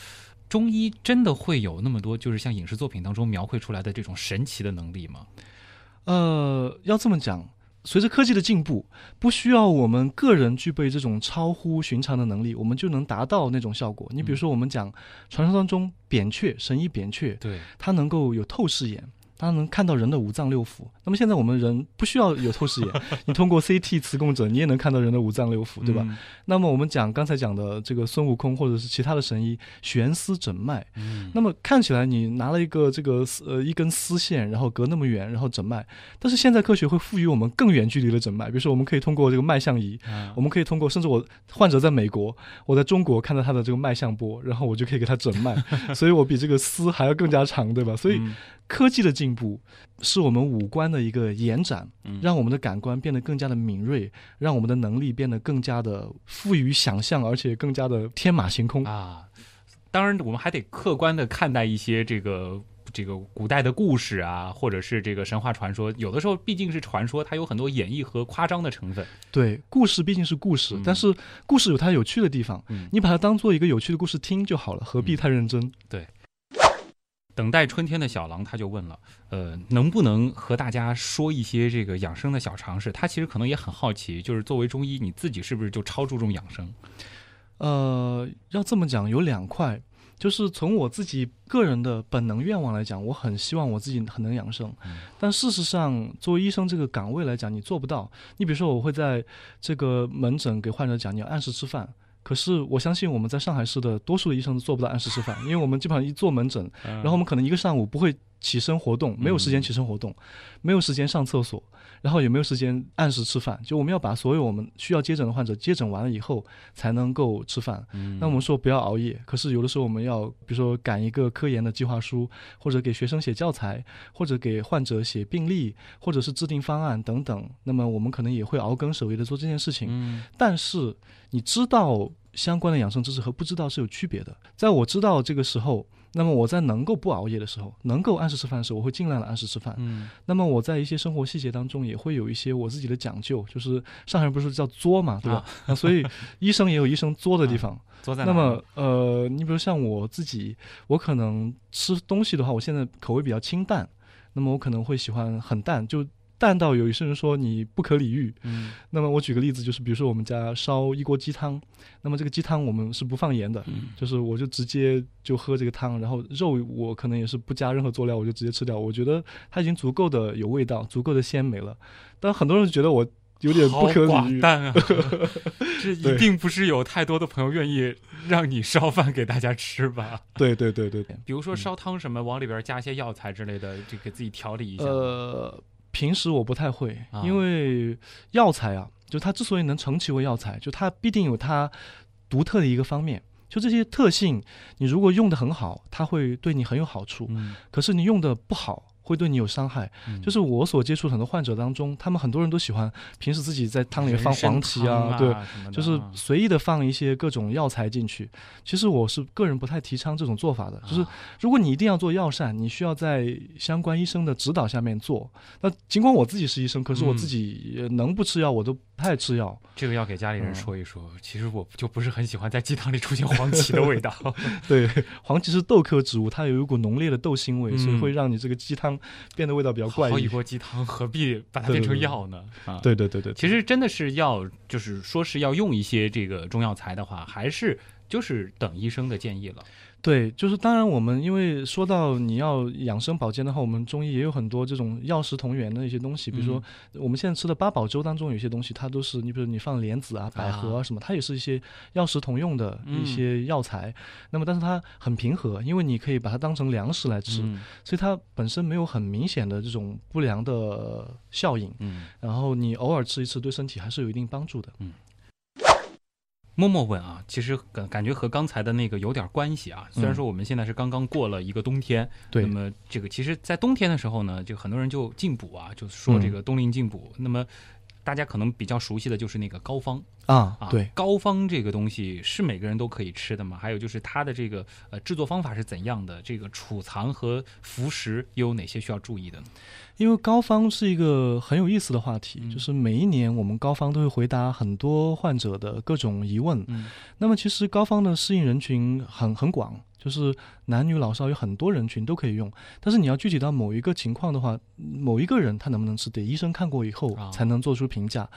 中医真的会有那么多，就是像影视作品当中描绘出来的这种神奇的能力吗？呃，要这么讲，随着科技的进步，不需要我们个人具备这种超乎寻常的能力，我们就能达到那种效果。你比如说，我们讲传说当中扁鹊，神医扁鹊，对，他能够有透视眼。他能看到人的五脏六腑。那么现在我们人不需要有透视眼，你通过 CT 磁共振，你也能看到人的五脏六腑，对吧？嗯？那么我们讲刚才讲的这个孙悟空或者是其他的神医悬丝诊脉，嗯那么看起来你拿了一个这个丝呃一根丝线，然后隔那么远，然后诊脉，但是现在科学会赋予我们更远距离的诊脉，比如说我们可以通过这个脉象仪，啊我们可以通过，甚至我患者在美国，我在中国看到他的这个脉象波，然后我就可以给他诊脉，所以我比这个丝还要更加长，对吧？所以嗯科技的进步是我们五官的一个延展，嗯让我们的感官变得更加的敏锐，让我们的能力变得更加的富于想象，而且更加的天马行空。啊，当然我们还得客观的看待一些这个这个古代的故事啊，或者是这个神话传说，有的时候毕竟是传说，它有很多演绎和夸张的成分。对，故事毕竟是故事，嗯但是故事有它有趣的地方，嗯你把它当做一个有趣的故事听就好了，何必太认真？等待春天的小狼他就问了，呃，能不能和大家说一些这个养生的小常识？他其实可能也很好奇，就是作为中医，你自己是不是就超注重养生？呃，要这么讲，有两块，就是从我自己个人的本能愿望来讲，我很希望我自己很能养生，嗯但事实上，作为医生这个岗位来讲，你做不到。你比如说，我会在这个门诊给患者讲，你要按时吃饭。可是我相信我们在上海市的多数的医生都做不到按时吃饭，因为我们基本上一做门诊，然后我们可能一个上午不会起身活动，没有时间起身活动，没有时间上厕所，然后也没有时间按时吃饭。就我们要把所有我们需要接诊的患者接诊完了以后，才能够吃饭。嗯那我们说不要熬夜，可是有的时候我们要，比如说赶一个科研的计划书，或者给学生写教材，或者给患者写病历，或者是制定方案等等。那么我们可能也会熬更守夜的做这件事情。嗯但是你知道相关的养生知识和不知道是有区别的。在我知道这个时候，那么我在能够不熬夜的时候，能够按时吃饭的时候，我会尽量的按时吃饭。嗯那么我在一些生活细节当中也会有一些我自己的讲究，就是上海人不是叫作嘛，对吧？啊那所以医生也有医生作的地方。那么呃，你比如像我自己，我可能吃东西的话，我现在口味比较清淡，那么我可能会喜欢很淡，就淡到有一些人说你不可理喻。嗯那么我举个例子，就是比如说我们家烧一锅鸡汤，那么这个鸡汤我们是不放盐的，嗯就是我就直接就喝这个汤，然后肉我可能也是不加任何佐料，我就直接吃掉。我觉得它已经足够的有味道，足够的鲜美了。但很多人觉得我有点不可理喻寡。淡啊！这一定不是有太多的朋友愿意让你烧饭给大家吃吧？对对对对，比如说烧汤什么，往里边加一些药材之类的，就给自己调理一下。呃，平时我不太会啊，因为药材啊，就它之所以能成其为药材，就它必定有它独特的一个方面。就这些特性，你如果用的很好，它会对你很有好处；嗯，可是你用的不好，会对你有伤害。嗯就是我所接触很多患者当中，他们很多人都喜欢平时自己在汤里面放黄芪啊，对，对就是随意的放一些各种药材进去。其实我是个人不太提倡这种做法的。就是如果你一定要做药膳，你需要在相关医生的指导下面做。那尽管我自己是医生，可是我嗯自己能不吃药我都不太吃药。这个要给家里人嗯说一说。其实我就不是很喜欢在鸡汤里出现黄芪的味道。对，黄芪是豆科植物，它有一股浓烈的豆腥味，所以嗯会让你这个鸡汤变得味道比较怪异。好一锅鸡汤，何必把它变成药呢？啊，对对对对，其实真的是要，就是说是要用一些这个中药材的话，还是就是等医生的建议了。对，就是当然，我们因为说到你要养生保健的话，我们中医也有很多这种药食同源的一些东西，比如说我们现在吃的八宝粥当中有些东西，它都是你比如你放莲子啊、百合啊什么，它也是一些药食同用的一些药材。那么，但是它很平和，因为你可以把它当成粮食来吃，嗯所以它本身没有很明显的这种不良的效应。嗯，然后你偶尔吃一次，对身体还是有一定帮助的。默默问啊，其实感感觉和刚才的那个有点关系啊。虽然嗯说我们现在是刚刚过了一个冬天，对那么这个其实，在冬天的时候呢，就很多人就进补啊，就说这个嗯冬令进补。那么大家可能比较熟悉的就是那个膏方啊啊，对，膏方这个东西是每个人都可以吃的吗？还有就是它的这个呃制作方法是怎样的？这个储藏和服食又有哪些需要注意的呢？因为膏方是一个很有意思的话题，嗯就是每一年我们膏方都会回答很多患者的各种疑问。嗯那么其实膏方的适应人群很很广，就是男女老少有很多人群都可以用。但是你要具体到某一个情况的话，某一个人他能不能吃，得医生看过以后啊才能做出评价。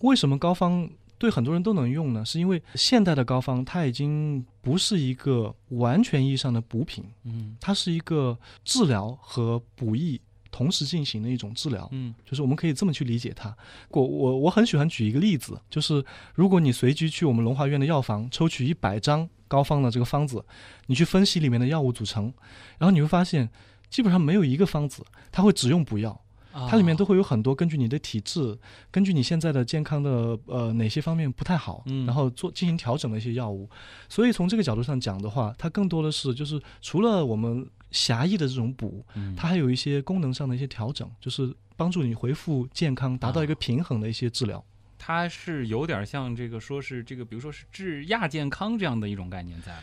为什么膏方对很多人都能用呢？是因为现代的膏方它已经不是一个完全意义上的补品，嗯它是一个治疗和补益同时进行的一种治疗。嗯就是我们可以这么去理解它。我我我很喜欢举一个例子，就是如果你随机去我们龙华院的药房抽取一百张膏方的这个方子，你去分析里面的药物组成，然后你会发现，基本上没有一个方子它会只用补药，它里面都会有很多根据你的体质，根据你现在的健康的呃哪些方面不太好，嗯然后做进行调整的一些药物。所以从这个角度上讲的话，它更多的是就是除了我们狭义的这种补，嗯它还有一些功能上的一些调整，就是帮助你恢复健康，达到一个平衡的一些治疗。它是有点像这个，说是这个，比如说是治亚健康这样的一种概念在了。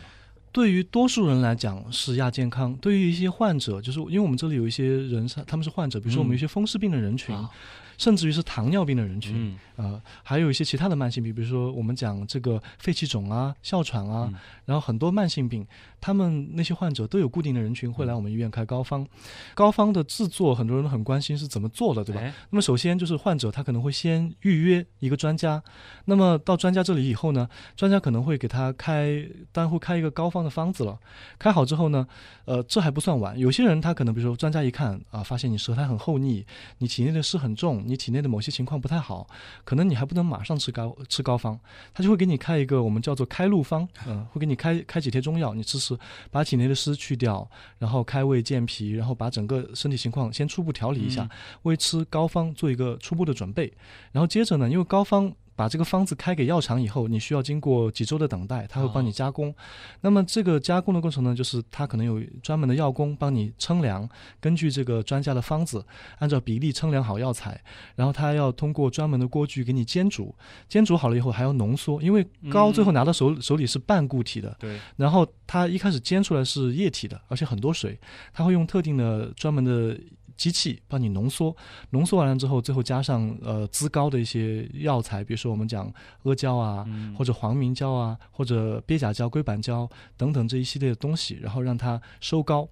对于多数人来讲是亚健康，对于一些患者，就是因为我们这里有一些人是他们是患者，比如说我们有一些风湿病的人群，啊甚至于是糖尿病的人群，嗯呃，还有一些其他的慢性病，比如说我们讲这个肺气肿啊、哮喘啊，嗯然后很多慢性病，他们那些患者都有固定的人群会来我们医院开膏方。膏方的制作，很多人都很关心是怎么做的，对吧？哎那么首先就是患者他可能会先预约一个专家，那么到专家这里以后呢，专家可能会给他开，当然会开一个膏方的方子了。开好之后呢，呃，这还不算完，有些人他可能比如说专家一看啊，发现你舌苔很厚腻，你体内的湿很重，你体内的某些情况不太好，可能你还不能马上吃膏吃膏方，他就会给你开一个我们叫做开路方，嗯、会给你开开几贴中药，你吃吃，把体内的湿去掉，然后开胃健脾，然后把整个身体情况先初步调理一下，嗯为吃膏方做一个初步的准备。然后接着呢，因为膏方把这个方子开给药厂以后，你需要经过几周的等待，他会帮你加工。那么这个加工的过程呢，就是他可能有专门的药工帮你称量，根据这个专家的方子，按照比例称量好药材，然后他要通过专门的锅具给你煎煮，煎煮好了以后还要浓缩，因为膏最后拿到手、手里是半固体的，对，然后它一开始煎出来是液体的，而且很多水，他会用特定的专门的机器帮你浓缩，浓缩完了之后，最后加上呃滋膏的一些药材，比如说我们讲阿胶啊，嗯或者黄明胶啊，或者鳖甲胶、硅板胶等等这一系列的东西，然后让它收膏，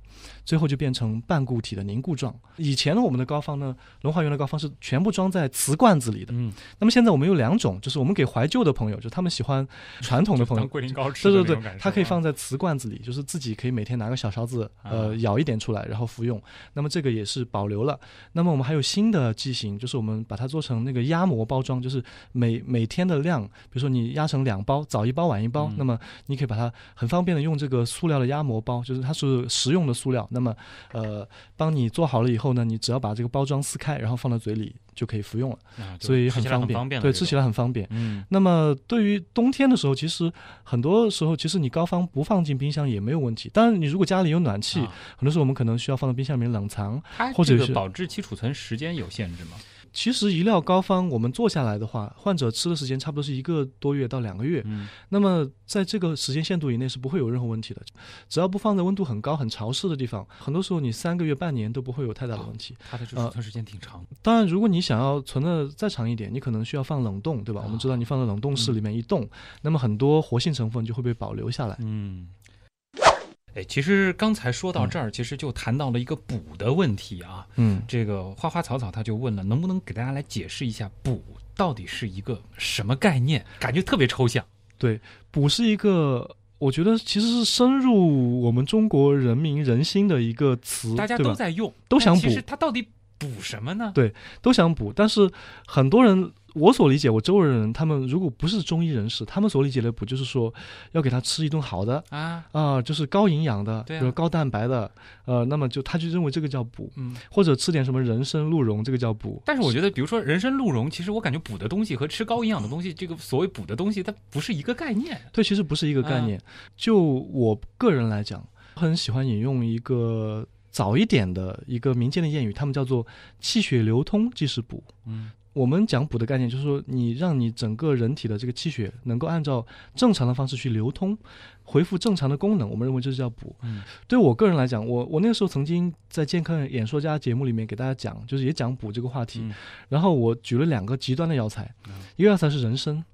最后就变成半固体的凝固状。以前呢，我们的膏方呢，龙华园的膏方是全部装在瓷罐子里的。嗯，那么现在我们有两种，就是我们给怀旧的朋友，就他们喜欢传统的朋友当，桂林糕吃对对对它可以放啊在瓷罐子里，就是自己可以每天拿个小勺子，呃，啊舀一点出来，然后服用。那么这个也是保保留了。那么我们还有新的剂型，就是我们把它做成那个压膜包装，就是每每天的量，比如说你压成两包，早一包晚一包，那么你可以把它很方便的用这个塑料的压膜包，就是它是食用的塑料。那么呃，帮你做好了以后呢，你只要把这个包装撕开，然后放到嘴里就可以服用了，啊所以很方便。方便对，吃起来很方便。嗯那么对于冬天的时候，其实很多时候，其实你膏方不放进冰箱也没有问题。当然，你如果家里有暖气，啊很多时候我们可能需要放到冰箱里面冷藏。它或者是这个保质期储存时间有限制吗？其实一料膏方我们做下来的话，患者吃的时间差不多是一个多月到两个月。嗯那么在这个时间限度以内是不会有任何问题的，只要不放在温度很高、很潮湿的地方，很多时候你三个月、半年都不会有太大的问题。它的储存时间挺长。当然，如果你想要存的再长一点，你可能需要放冷冻，对吧？啊我们知道你放在冷冻室里面一冻，那么很多活性成分就会被保留下来。嗯，哎，其实刚才说到这儿，其实就谈到了一个补的问题啊。嗯，这个花花草草他就问了，能不能给大家来解释一下补到底是一个什么概念？感觉特别抽象。对，补是一个，我觉得其实是深入我们中国人民人心的一个词，大家？都在用，都想补其实补它到底补什么呢？对都想补，但是很多人，我所理解，我周围的人，他们如果不是中医人士，他们所理解的补就是说，要给他吃一顿好的啊，啊、就是高营养的，对啊比如高蛋白的，呃，那么就他就认为这个叫补，嗯。或者吃点什么人参鹿茸，这个叫补。但是我觉得，比如说人参鹿茸，其实我感觉补的东西和吃高营养的东西，这个所谓补的东西，它不是一个概念。对，其实不是一个概啊念。就我个人来讲，很喜欢引用一个早一点的一个民间的谚语，他们叫做“气血流通即是补”。嗯我们讲补的概念，就是说你让你整个人体的这个气血能够按照正常的方式去流通，恢复正常的功能，我们认为这是叫补。嗯对我个人来讲，我我那个时候曾经在健康演说家节目里面给大家讲，就是也讲补这个话题。嗯然后我举了两个极端的药材，嗯一个药材是人参，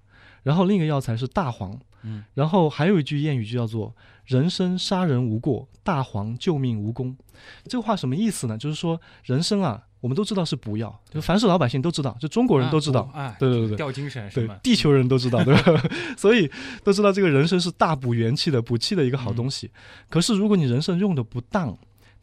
然后另一个药材是大黄。嗯然后还有一句谚语就叫做“人参杀人无过，大黄救命无功”。这个话什么意思呢？就是说人参啊，我们都知道是补药，就凡是老百姓都知道，就中国人都知道。啊，哎对对对对吊精神对地球人都知道，对吧？所以都知道这个人参是大补元气的、补气的一个好东西。可是如果你人参用的不当，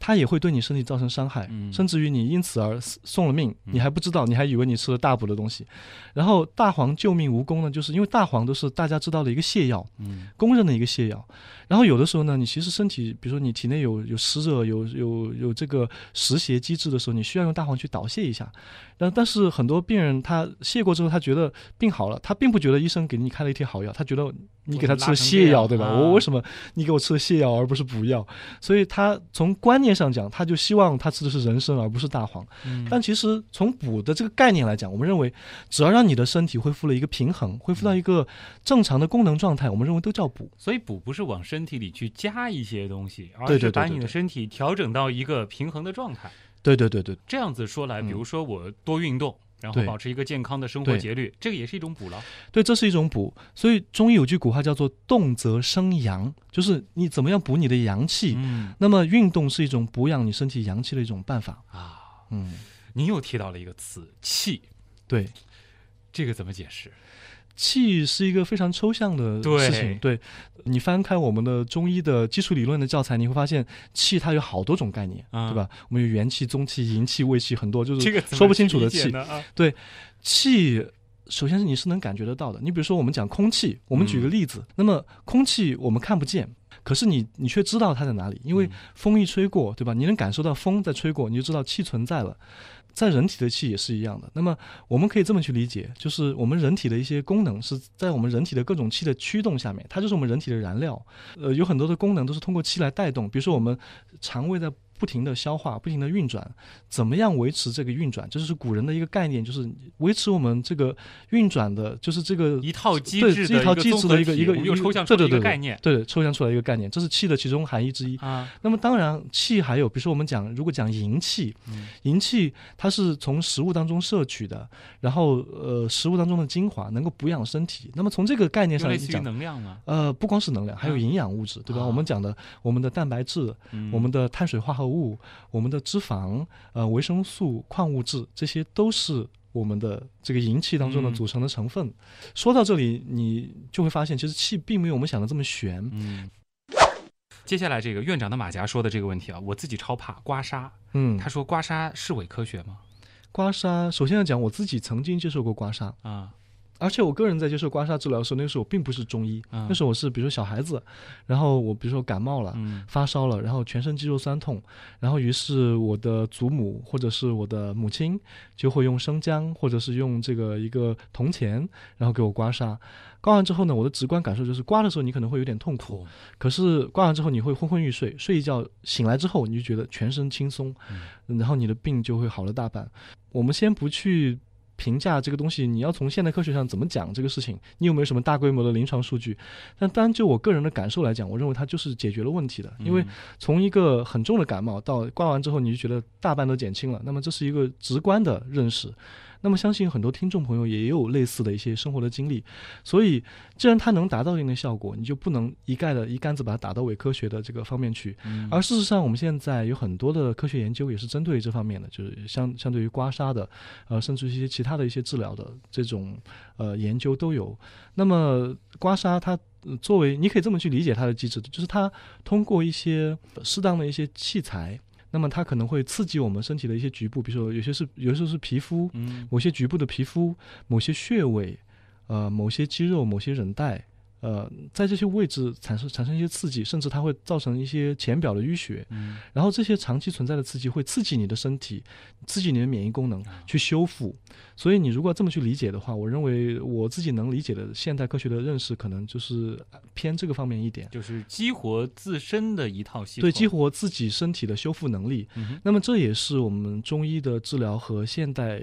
它也会对你身体造成伤害，嗯甚至于你因此而送了命，嗯你还不知道，你还以为你吃了大补的东西。然后大黄救命无功呢，就是因为大黄都是大家知道的一个泻药，嗯公认的一个泻药。然后有的时候呢，你其实身体，比如说你体内有有湿热、有有有这个湿邪机制的时候，你需要用大黄去导泻一下。但但是很多病人他泻过之后，他觉得病好了，他并不觉得医生给你开了一贴好药，他觉得你给他吃泻药，对吧？啊我为什么你给我吃了泻药而不是补药？所以他从观念上讲，他就希望他吃的是人参而不是大黄。嗯但其实从补的这个概念来讲，我们认为只要让你的身体恢复了一个平衡，恢复到一个正常的功能状态，我们认为都叫补。所以补不是往身体里去加一些东西，而是把你的身体调整到一个平衡的状态。对对对对，这样子说来，嗯比如说我多运动，然后保持一个健康的生活节律，这个也是一种补了。对，这是一种补。所以中医有句古话叫做“动则生阳”，就是你怎么样补你的阳气。嗯那么运动是一种补养你身体阳气的一种办法。啊，嗯，您又提到了一个词“气对，”，这个怎么解释？气是一个非常抽象的事情。对，你翻开我们的中医的基础理论的教材，你会发现气它有好多种概念，啊对吧？我们有元气、中气、营气、胃气，很多就是说不清楚的气。理解呢啊，气，首先是你是能感觉得到的。你比如说，我们讲空气，我们举个例子，那么空气我们看不见。可是你，你却知道它在哪里，因为嗯风一吹过，对吧？你能感受到风在吹过，你就知道气存在了。在人体的气也是一样的。那么我们可以这么去理解，就是我们人体的一些功能是在我们人体的各种气的驱动下面，它就是我们人体的燃料。呃，有很多的功能都是通过气来带动，比如说我们肠胃在不停的消化、不停的运转，怎么样维持这个运转？这就是古人的一个概念，就是维持我们这个运转的，就是这个一套机制的一套机制的一个一个一个抽象出了对对对一个概念对，抽象出来一个概念，这是气的其中含义之一。啊，那么当然，气还有，比如说我们讲，如果讲营气，嗯营气它是从食物当中摄取的，然后呃，食物当中的精华能够补养身体。那么从这个概念上来讲，能量嘛，呃，不光是能量，还有啊营养物质，对吧？啊我们讲的我们的蛋白质、嗯我们的碳水化合物、我们的脂肪、呃维生素、矿物质，这些都是我们的这个营气当中的嗯组成的成分。说到这里，你就会发现，其实气并没有我们想的这么玄。嗯。接下来这个院长的马甲说的这个问题啊，我自己超怕刮痧。嗯，他说刮痧是伪科学吗？刮痧，首先要讲，我自己曾经接受过刮痧，啊，而且我个人在接受刮痧治疗的时候，那个时候我并不是中医，嗯那时候我是比如说小孩子，然后我比如说感冒了。嗯发烧了，然后全身肌肉酸痛，然后于是我的祖母或者是我的母亲就会用生姜或者是用这个一个铜钱，然后给我刮痧。刮完之后呢，我的直观感受就是刮的时候你可能会有点痛苦，可是刮完之后你会昏昏欲睡，睡一觉醒来之后你就觉得全身轻松，然后你的病就会好了大半。我们先不去评价这个东西，你要从现代科学上怎么讲这个事情，你有没有什么大规模的临床数据？但单就我个人的感受来讲，我认为它就是解决了问题的，因为嗯从一个很重的感冒到刮完之后，你就觉得大半都减轻了，那么这是一个直观的认识。那么相信很多听众朋友也有类似的一些生活的经历，所以既然它能达到一定的效果，你就不能一概的一竿子把它打到伪科学的这个方面去。嗯而事实上，我们现在有很多的科学研究也是针对这方面的，就是相相对于刮痧的，呃，甚至一些其他的一些治疗的这种呃研究都有。那么刮痧它。呃作为你可以这么去理解它的机制，就是它通过一些呃适当的一些器材，那么它可能会刺激我们身体的一些局部，比如说有些是有时候是皮肤，嗯。某些局部的皮肤、某些穴位、呃某些肌肉、某些韧带，呃，在这些位置产生产生一些刺激，甚至它会造成一些浅表的淤血。嗯然后这些长期存在的刺激会刺激你的身体，刺激你的免疫功能去修复。所以你如果这么去理解的话，我认为我自己能理解的现代科学的认识，可能就是偏这个方面一点。就是激活自身的一套系统，对，激活自己身体的修复能力。嗯那么这也是我们中医的治疗和现代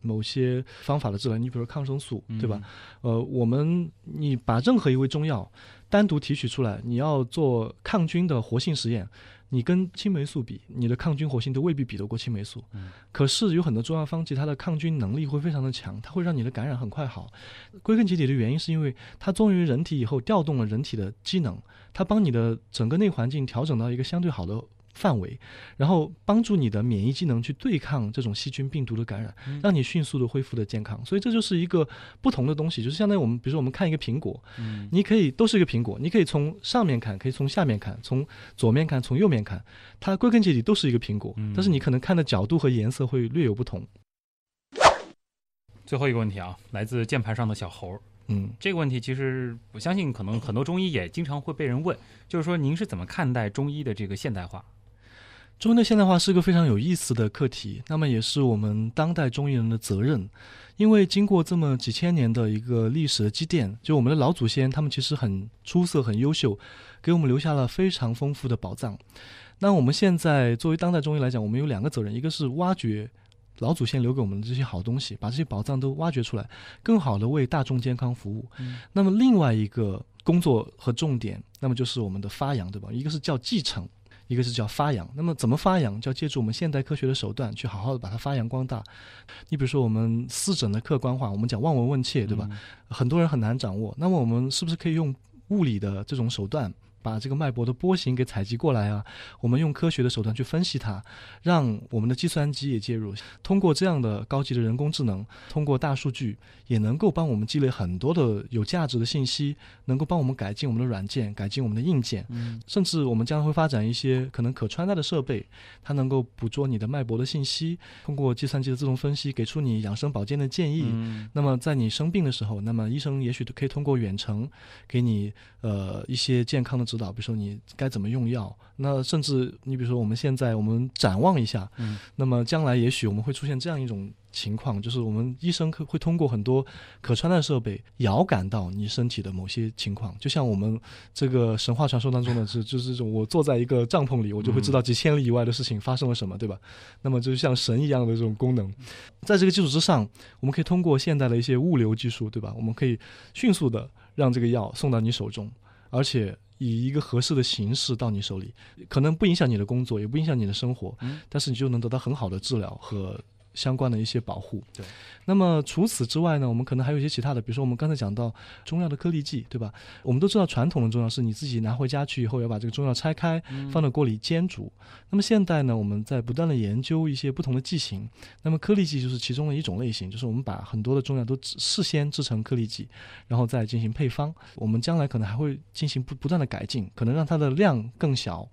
某些方法的治疗，你比如说抗生素，对吧？？呃，我们你把任何一味中药单独提取出来，你要做抗菌的活性实验，你跟青霉素比，你的抗菌活性都未必比得过青霉素。嗯可是有很多中药方剂，它的抗菌能力会非常的强，它会让你的感染很快好。归根结底的原因是因为它作用于人体以后，调动了人体的机能，它帮你的整个内环境调整到一个相对好的。范围，然后帮助你的免疫机能去对抗这种细菌病毒的感染，嗯让你迅速的恢复的健康。所以这就是一个不同的东西，就是相当于我们，比如说我们看一个苹果，嗯你可以都是一个苹果，你可以从上面看，可以从下面看，从左面看，从右面看，它归根结底都是一个苹果，嗯但是你可能看的角度和颜色会略有不同。最后一个问题啊，来自键盘上的小猴。嗯这个问题其实我相信，可能很多中医也经常会被人问，就是说您是怎么看待中医的这个现代化？中医的现代化是个非常有意思的课题，那么也是我们当代中医人的责任，因为经过这么几千年的一个历史的积淀，就我们的老祖先他们其实很出色、很优秀，给我们留下了非常丰富的宝藏。那我们现在作为当代中医来讲，我们有两个责任，一个是挖掘老祖先留给我们的这些好东西，把这些宝藏都挖掘出来，更好的为大众健康服务。那么另外一个工作和重点，那么就是我们的发扬，对吧？一个是叫继承。一个是叫发扬，那么怎么发扬？就要借助我们现代科学的手段，去好好的把它发扬光大。你比如说，我们四诊的客观化，我们讲望闻问切，对吧？很多人很难掌握。那么我们是不是可以用物理的这种手段？把这个脉搏的波形给采集过来啊，我们用科学的手段去分析它，让我们的计算机也介入，通过这样的高级的人工智能，通过大数据，也能够帮我们积累很多的有价值的信息，能够帮我们改进我们的软件，改进我们的硬件，甚至我们将会发展一些可能可穿戴的设备，它能够捕捉你的脉搏的信息，通过计算机的自动分析，给出你养生保健的建议。那么在你生病的时候，那么医生也许可以通过远程给你呃一些健康的。指导，比如说你该怎么用药，那甚至你比如说我们现在我们展望一下，嗯，那么将来也许我们会出现这样一种情况，就是我们医生可会通过很多可穿戴设备遥感到你身体的某些情况，就像我们这个神话传说当中的是，就是这种我坐在一个帐篷里，我就会知道几千里以外的事情发生了什么，对吧？那么就是像神一样的这种功能，在这个基础之上，我们可以通过现代的一些物流技术，对吧？我们可以迅速的让这个药送到你手中，而且。以一个合适的形式到你手里，可能不影响你的工作，也不影响你的生活，但是你就能得到很好的治疗和。相关的一些保护。对，那么除此之外呢，我们可能还有一些其他的，比如说我们刚才讲到中药的颗粒剂，对吧？我们都知道传统的中药是你自己拿回家去以后要把这个中药拆开，放到锅里煎煮。那么现代呢，我们在不断的研究一些不同的剂型。那么颗粒剂就是其中的一种类型，就是我们把很多的中药都事先制成颗粒剂，然后再进行配方。我们将来可能还会进行不不断的改进，可能让它的量更小。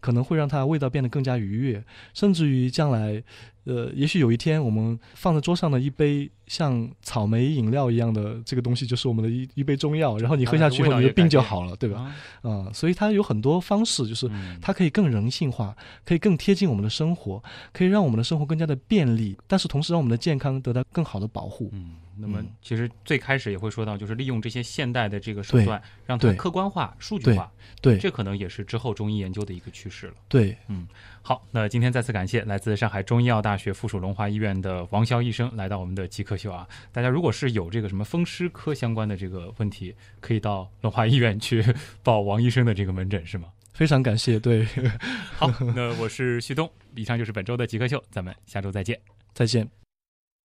可能会让它味道变得更加愉悦，甚至于将来，呃，也许有一天我们放在桌上的一杯像草莓饮料一样的这个东西，就是我们的一一杯中药，然后你喝下去后，你的病就好了，对吧？啊，所以它有很多方式，就是它可以更人性化，可以更贴近我们的生活，可以让我们的生活更加的便利，但是同时让我们的健康得到更好的保护。嗯。那么，其实最开始也会说到，就是利用这些现代的这个手段，让它客观化、数据化。对，这可能也是之后中医研究的一个趋势了。对，嗯，好，那今天再次感谢来自上海中医药大学附属龙华医院的王潇医生来到我们的极客秀啊！大家如果是有这个什么风湿科相关的这个问题，可以到龙华医院去 报王医生的这个门诊，是吗？非常感谢。对，好，那我是旭东，以上就是本周的极客秀，咱们下周再见，再见。